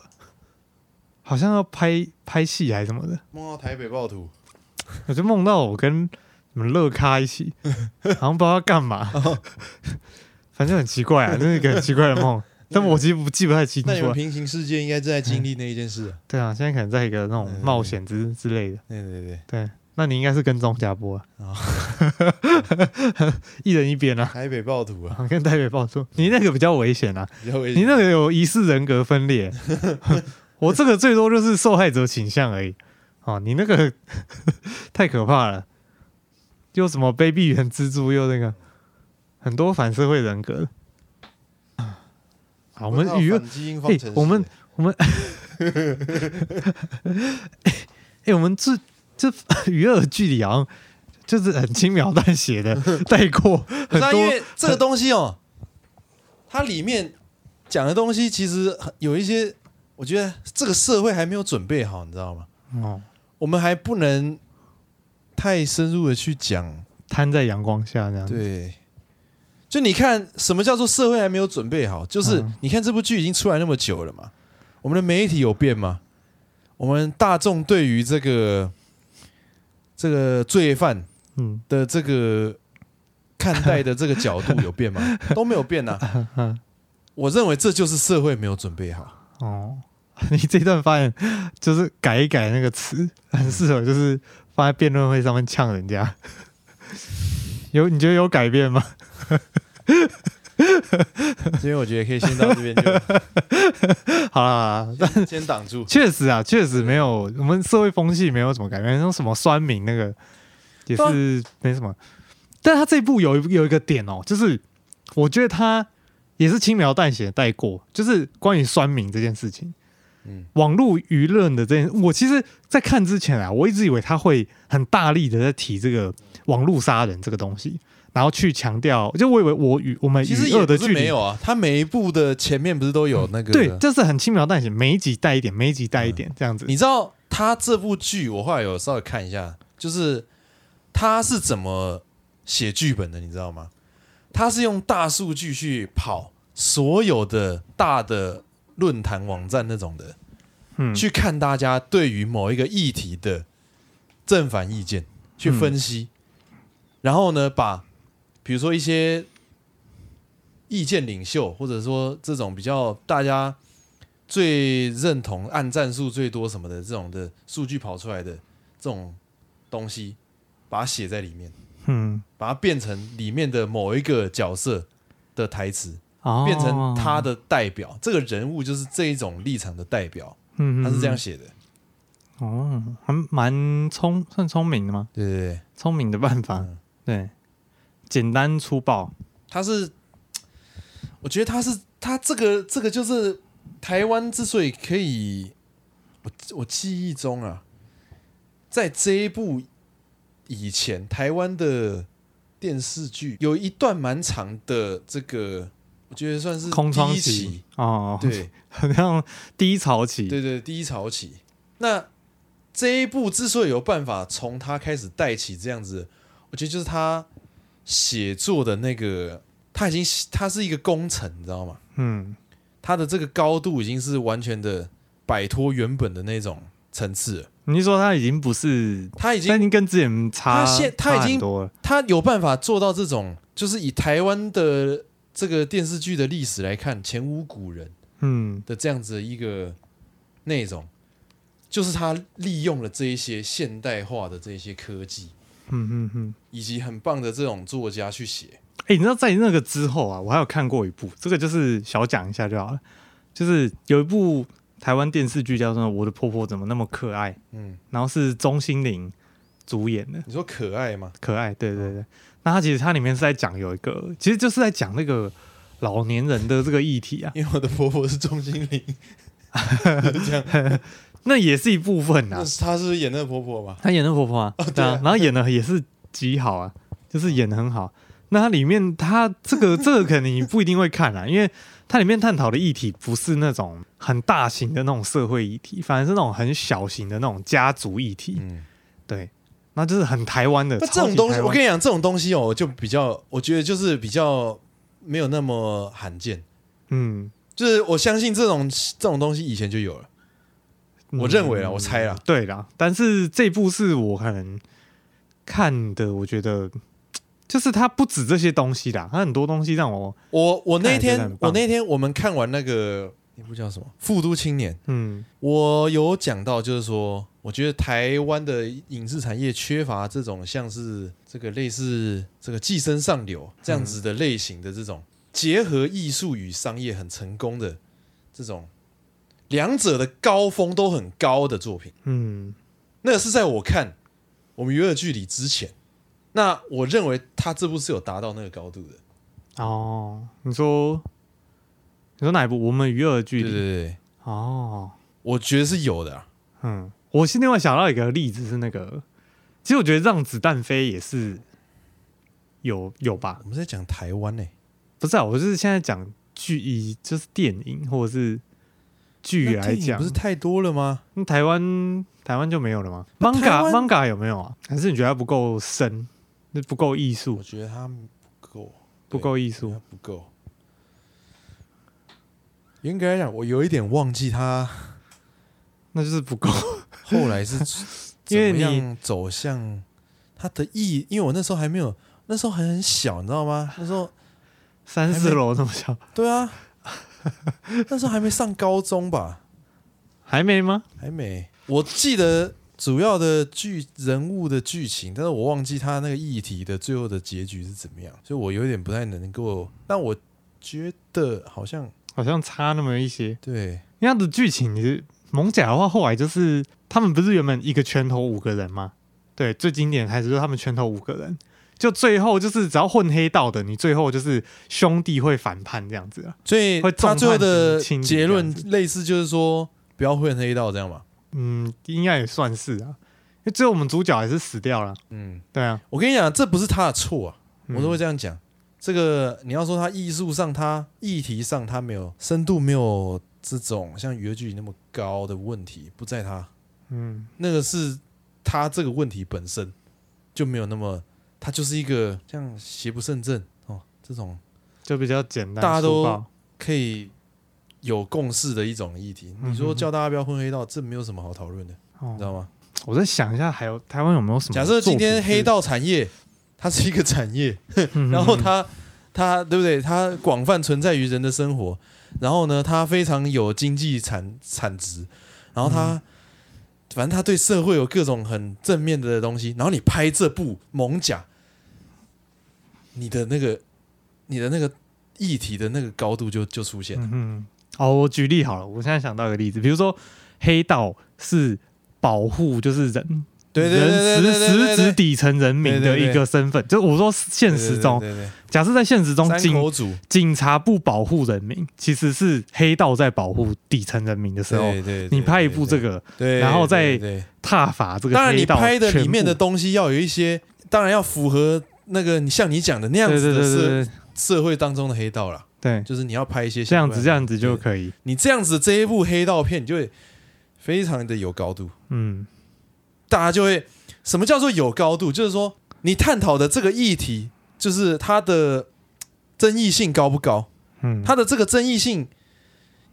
好像要拍拍戏还是什么的，梦到台北暴徒，我就梦到我跟什么乐咖一起，好像不知道要干嘛，反正很奇怪啊，那是一个很奇怪的梦。但我其实不记不太清楚。那你们平行世界应该正在经历那一件事啊？对啊，现在可能在一个那种冒险之之类的。对对对，对，那你应该是跟钟家波啊，啊 一人一边啊，台北暴徒啊，跟台北暴徒，你那个比较危险啊，比较危险。你那个有疑似人格分裂，我这个最多就是受害者倾向而已。哦，你那个太可怕了，又什么卑鄙原蜘蛛，又那个很多反社会人格。啊，我们娱乐，基因哎、方程式我们我们，哎、我们这这娱乐距离好像就是很轻描淡写的 带过很不是啊因多为这个东西哦，它里面讲的东西其实很有一些，我觉得这个社会还没有准备好，你知道吗？哦，我们还不能太深入的去讲。摊在阳光下这样子。对，就你看，什么叫做社会还没有准备好？就是嗯你看这部剧已经出来那么久了嘛，我们的媒体有变吗？我们大众对于这个这个罪犯嗯，的这个看待的这个角度 有变吗？都没有变呐、啊。我认为这就是社会没有准备好。哦，你这段发言就是改一改那个词，很适合就是放在辩论会上面呛人家。有你觉得有改变吗？所以我觉得可以先到这边就好 啦，好啦先先挡住。确实啊，确实没有，我们社会风气没有什么改变，那种什么酸民那个也是没什么。但他这一部有有一个点哦，就是我觉得他也是轻描淡写带过，就是关于酸民这件事情。嗯网络舆论的这件，我其实，在看之前啊，我一直以为他会很大力的在提这个网络杀人这个东西，然后去强调，就我以为我与我们其实与恶也不是的距离没有啊，他每一部的前面不是都有那个？对，就是很轻描淡写，每一集带一点，每一集带一点这样子。你知道他这部剧，我后来有稍微看一下，就是他是怎么写剧本的，你知道吗？他是用大数据去跑所有的大的论坛网站那种的，嗯，去看大家对于某一个议题的正反意见，去分析，然后呢，把比如说一些意见领袖，或者说这种比较大家最认同、按赞数最多什么的这种的数据跑出来的这种东西，把它写在里面，嗯，把它变成里面的某一个角色的台词，哦。变成他的代表，这个人物就是这一种立场的代表，嗯，嗯，他是这样写的。哦，还蛮聪，算聪明的吗？对对对，聪明的办法，嗯。对，简单粗暴，他是，我觉得他是他这个这个就是台湾之所以可以，我我记忆中啊，在这一部以前，台湾的电视剧有一段蛮长的这个，我觉得算是空窗期期，哦，，对很像低潮期，对对，低潮期。那这一部之所以有办法从他开始带起这样子，我觉得就是他写作的那个他已经他是一个工程，你知道吗？嗯，他的这个高度已经是完全的摆脱原本的那种层次了。你是说他已经不是，他已经，他已经跟之前差，他现他已经他有办法做到这种，就是以台湾的这个电视剧的历史来看，前无古人，嗯的这样子的一个内容，就是他利用了这一些现代化的这一些科技，嗯嗯嗯，以及很棒的这种作家去写。哎、欸，你知道在那个之后啊，我还有看过一部，这个就是小讲一下就好了，就是有一部。台湾电视剧叫做《我的婆婆怎么那么可爱》，嗯，然后是钟欣凌主演的。你说可爱吗？可爱，对对对。那它其实它里面是在讲有一个，其实就是在讲那个老年人的这个议题啊。因为我的婆婆是钟欣凌，这样，那也是一部分啊。那她是演那个婆婆吧？她演那个婆婆啊，哦、对啊，然后演的也是极好啊，就是演的很好。那它里面，它这个这个可能你不一定会看啊，因为。它里面探讨的议题不是那种很大型的那种社会议题，反而是那种很小型的那种家族议题。嗯，对，那就是很台湾的。那这种东西，我跟你讲，这种东西哦，就比较，我觉得就是比较没有那么罕见。嗯，就是我相信这种这种东西以前就有了。我认为啊，我猜啦，对啦。但是这部是我可能看的，我觉得。就是它不止这些东西啦，它很多东西让我我我那天我那天我们看完那个那部叫什么《富都青年》，嗯，我有讲到，就是说，我觉得台湾的影视产业缺乏这种像是这个类似这个《寄生上流》这样子的类型的这种结合艺术与商业很成功的这种两者的高峰都很高的作品，嗯，那个是在我看我们娱乐剧里之前。那我认为他这部是有达到那个高度的哦。你说，你说哪一部？我们娱乐剧对对对。哦，我觉得是有的啊。嗯，我是另外想到一个例子是那个，其实我觉得让子弹飞也是有有吧。我们在讲台湾呢、欸，不是啊，我就是现在讲剧，以就是电影或者是剧来讲，不是太多了吗？那台湾台湾就没有了吗？Manga Manga 有没有啊？还是你觉得它不够深？那不够艺术，我觉得它不够，不够艺术，不够。严格来讲，我有一点忘记他，那就是不够。后来是 怎么样走向他的意？因为我那时候还没有，那时候还很小，你知道吗？那时候三四楼那么小，对啊，那时候还没上高中吧？还没吗？还没。我记得。主要的剧人物的剧情，但是我忘记他那个议题的最后的结局是怎么样，所以我有点不太能够。但我觉得好像好像差那么一些。对，那样的剧情，其实蒙甲的话，后来就是他们不是原本一个拳头五个人吗？对，最经典还是说他们拳头五个人，就最后就是只要混黑道的，你最后就是兄弟会反叛这样子啊。所以他最后的结论类似就是说不要混黑道这样吧。嗯，应该也算是啊，因为最后我们主角还是死掉了。嗯，对啊，我跟你讲，这不是他的错啊，我都会这样讲。嗯、这个你要说它艺术上，它议题上它没有深度，没有这种像娱乐剧里那么高的问题，不在它。嗯，那个是它这个问题本身就没有那么，它就是一个像邪不胜正哦，这种就比较简单，大家都可以。有共识的一种议题，你说叫大家不要混黑道，这没有什么好讨论的，你知道吗？我在想一下，还有台湾有没有什么？假设今天黑道产业它是一个产业，然后它它对不对？它广泛存在于人的生活，然后呢，它非常有经济产产值，然后它反正它对社会有各种很正面的东西，然后你拍这部猛甲，你的那个你的那个议题的那个高度就就出现了。嗯好，我举例好了。我现在想到一个例子，比如说黑道是保护，就是人，对对对对对，实质底层人民的一个身份。就我说现实中，假设在现实中，警警察不保护人民，其实是黑道在保护底层人民的时候，你拍一部这个，然后再踏伐这个。当然，你拍的里面的东西要有一些，当然要符合那个你像你讲的那样子的社社会当中的黑道了。对，就是你要拍一些这样子，这样子就可以。你这样子这一部黑道片，你就会非常的有高度。嗯，大家就会什么叫做有高度？就是说，你探讨的这个议题，就是它的争议性高不高？嗯，它的这个争议性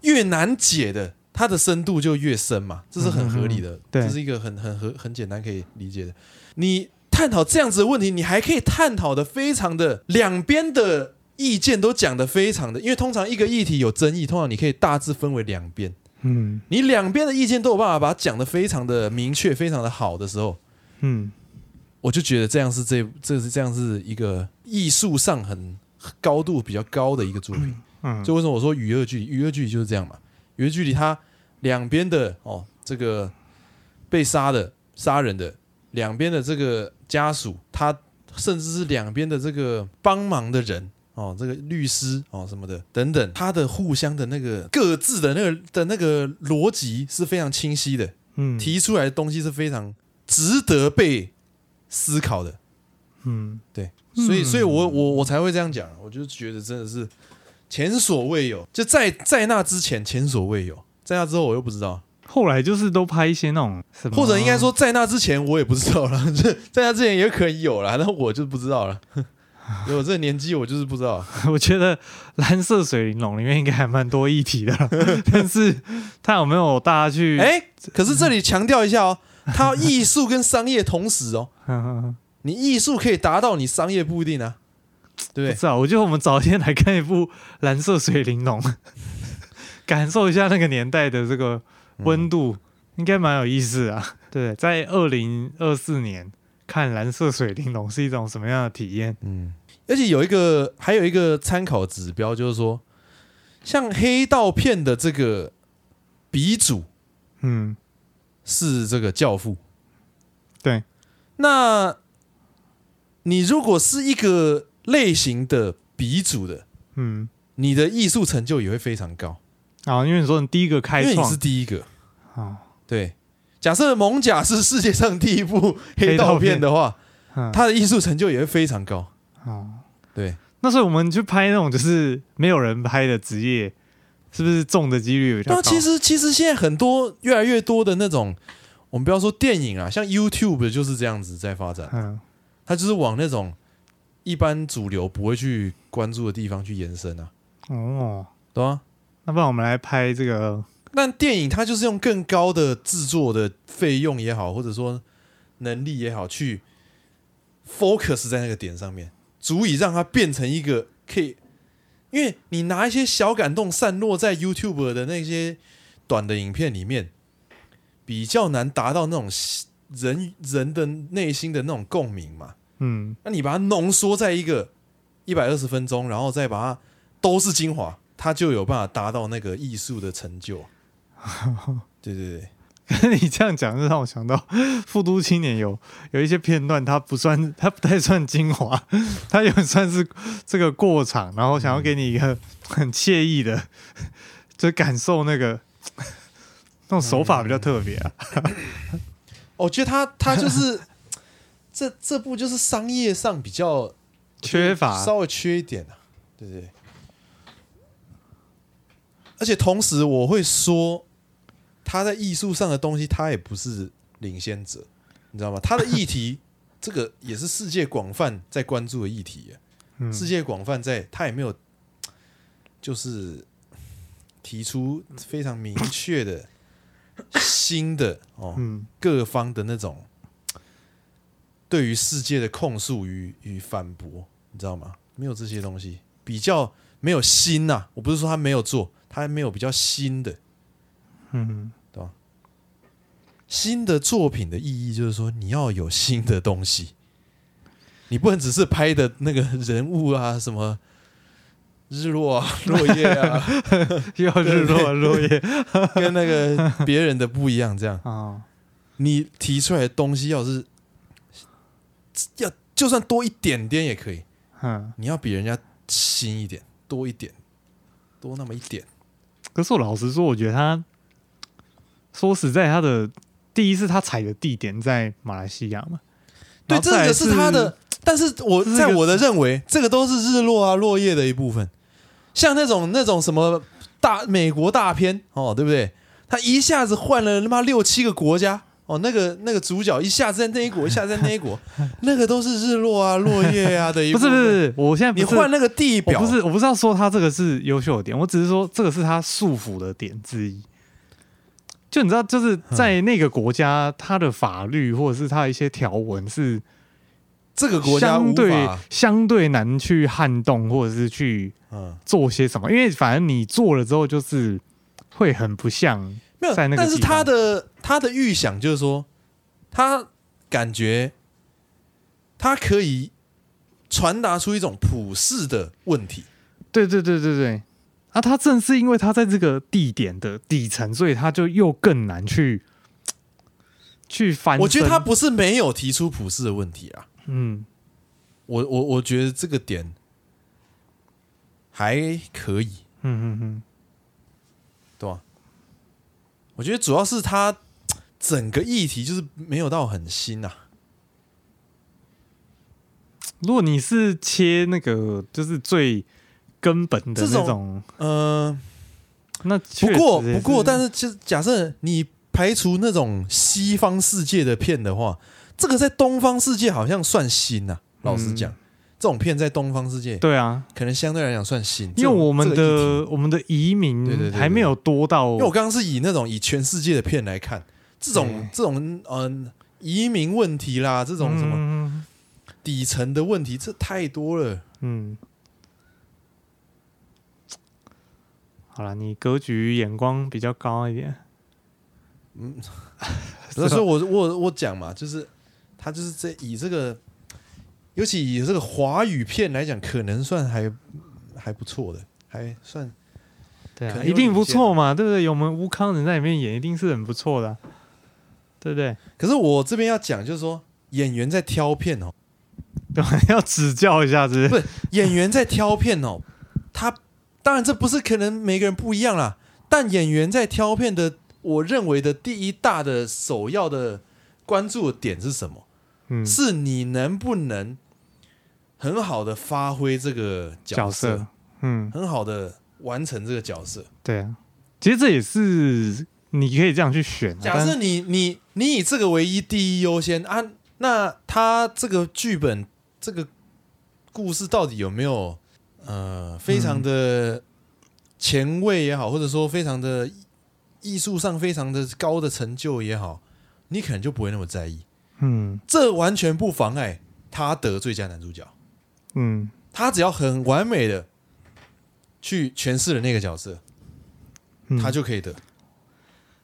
越难解的，它的深度就越深嘛，这是很合理的，这是一个很很很很简单可以理解的。你探讨这样子的问题，你还可以探讨的非常的两边的意见都讲的非常的，因为通常一个议题有争议，通常你可以大致分为两边，嗯你两边的意见都有办法把它讲的非常的明确，非常的好的时候，嗯我就觉得这样是这这是这样是一个艺术上很高度比较高的一个作品。嗯，就为什么我说娱乐距离？与恶距离就是这样嘛。娱乐距离，它两边的哦，这个被杀的、杀人的，两边的这个家属，他甚至是两边的这个帮忙的人哦，这个律师哦什么的等等，他的互相的那个各自的那个的那个逻辑是非常清晰的，嗯提出来的东西是非常值得被思考的。嗯对，所以，所以我我我才会这样讲，我就觉得真的是前所未有，就在在那之前前所未有，在那之后我又不知道，后来就是都拍一些那种什么，或者应该说在那之前我也不知道了，这在那之前也可以有了，那我就不知道了。有这年纪，我就是不知道。我觉得蓝色水玲珑里面应该还蛮多议题的，但是他有没有大家去？哎，可是这里强调一下哦，它艺术跟商业同时哦，你艺术可以达到，你商业不一定啊，对不对？是啊，我觉得我们早一天来看一部蓝色水玲珑，感受一下那个年代的这个温度，应该蛮有意思啊。对，在二零二四年看蓝色水玲珑是一种什么样的体验？嗯，而且有一个还有一个参考指标，就是说，像黑道片的这个鼻祖嗯，是这个教父，对，那你如果是一个类型的鼻祖的，嗯，你的艺术成就也会非常高，啊，因为你说你第一个开因为你是，第一个。啊，对，假设《猛甲》是世界上第一部黑道片的话，嗯。他的艺术成就也会非常高。哦，对，那所以我们去拍那种就是没有人拍的职业，是不是中的几率比较高？那其实其实现在很多越来越多的那种，我们不要说电影啊，像 YouTube 就是这样子在发展，嗯，它就是往那种一般主流不会去关注的地方去延伸啊，哦，懂啊？那不然我们来拍这个，那电影它就是用更高的制作的费用也好，或者说能力也好，去 focus 在那个点上面，足以让它变成一个可以，因为你拿一些小感动散落在 YouTube 的那些短的影片里面，比较难达到那种人人的内心的那种共鸣嘛。嗯，那你把它浓缩在一个一百二十分钟，然后再把它都是精华，它就有办法达到那个艺术的成就。对 对对，你这样讲，就让我想到《富都青年有》有有一些片段，它不算，它不太算精华，它也算是这个过场，然后想要给你一个很惬意的，就感受那个那种手法比较特别啊。我觉得他他就是这这部就是商业上比较缺乏稍微缺一点啊，对不对？而且同时我会说，他在艺术上的东西，他也不是领先者，你知道吗？他的议题，这个也是世界广泛在关注的议题、啊嗯世界广泛在，他也没有就是提出非常明确的新的哦，嗯各方的那种对于世界的控诉与与反驳，你知道吗？没有这些东西，比较没有新呐、啊。我不是说他没有做，他还没有比较新的，嗯，对吧？新的作品的意义就是说，你要有新的东西，你不能只是拍的那个人物啊，什么日落啊、落叶啊，又要日落落叶 跟那个别人的不一样。这样，啊，你提出来的东西要是要就算多一点点也可以，嗯。你要比人家新一点，多一点，多那么一点。可是我老实说，我觉得他说实在，他的第一是他踩的地点在马来西亚嘛，对，这个是他的，但是我在我的认为，这个都是日落啊、落叶的一部分。像那种那种什么大美国大片哦，对不对？他一下子换了他妈六七个国家，哦，那个那个主角一下子在那一国，一下子在那一国，那个都是日落啊、落叶啊的一。不是不是，我现在你换那个地表，不是我不是要说他这个是优秀的点，我只是说这个是他束缚的点之一。就你知道，就是在那个国家，他的法律或者是他的一些条文是这个国家相对相对难去撼动，或者是去做些什么，因为反正你做了之后，就是会很不像。没有，但是他的他的预想就是说，他感觉他可以传达出一种普世的问题。对对对对对，啊，他正是因为他在这个地点的底层，所以他就又更难去 去翻。我觉得他不是没有提出普世的问题啊。嗯，我我我觉得这个点还可以。嗯嗯嗯，对吧？我觉得主要是他整个议题就是没有到很新呐。如果你是切那个就是最根本的那种，嗯，那不过不过，但是就假设你排除那种西方世界的片的话，这个在东方世界好像算新呐。老实讲。这种片在东方世界，对啊，可能相对来讲算新，因为我们的我们的移民还没有多到。因为我刚刚是以那种以全世界的片来看，这种这种嗯移民问题啦，这种什么底层的问题，这太多了。嗯，好了，你格局眼光比较高一点。嗯，所以我我我讲嘛，就是他就是在以这个。尤其以这个华语片来讲，可能算还还不错的，还算对啊，一定不错嘛，对不对？有我们吴康仁在里面演，一定是很不错的，对不对？可是我这边要讲，就是说演员在挑片哦，对，要指教一下，是不是？不是演员在挑片哦，他当然这不是可能每个人不一样啦，但演员在挑片的，我认为的第一大的首要的关注的点是什么？嗯，是你能不能。很好的发挥这个角色，嗯，很好的完成这个角色。对啊，其实这也是你可以这样去选啊。假设你你你以这个为一第一优先啊，那他这个剧本这个故事到底有没有呃非常的前卫也好，或者说非常的艺术上非常的高的成就也好，你可能就不会那么在意。嗯，这完全不妨碍他得最佳男主角。嗯，他只要很完美的去诠释了那个角色，嗯、他就可以得。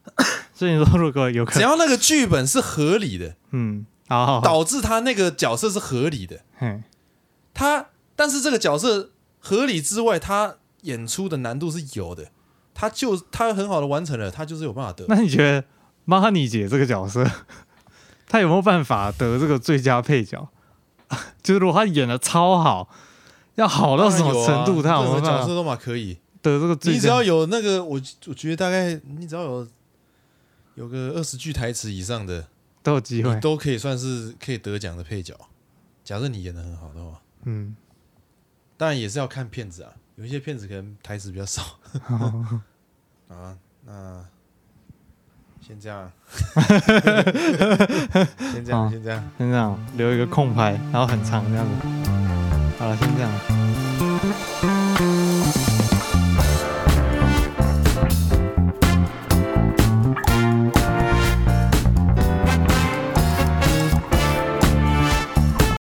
所以你说，如果有可能，只要那个剧本是合理的，嗯，好，好，好，导致他那个角色是合理的，嗯他但是这个角色合理之外，他演出的难度是有的，他就他很好的完成了，他就是有办法得。那你觉得玛尼姐这个角色，他有没有办法得这个最佳配角？就是如果他演的超好，要好到什么程度？他有没有角色都嘛可以得这个最佳？你只要有那个，我我觉得大概你只要有有个二十句台词以上的都有机会，都可以算是可以得奖的配角。假设你演的很好的话，嗯，当然也是要看片子啊，有一些片子可能台词比较少。啊，那。先这样，先这样，先这样，先这样，留一个空白，然后很长这样子。好了，先这样。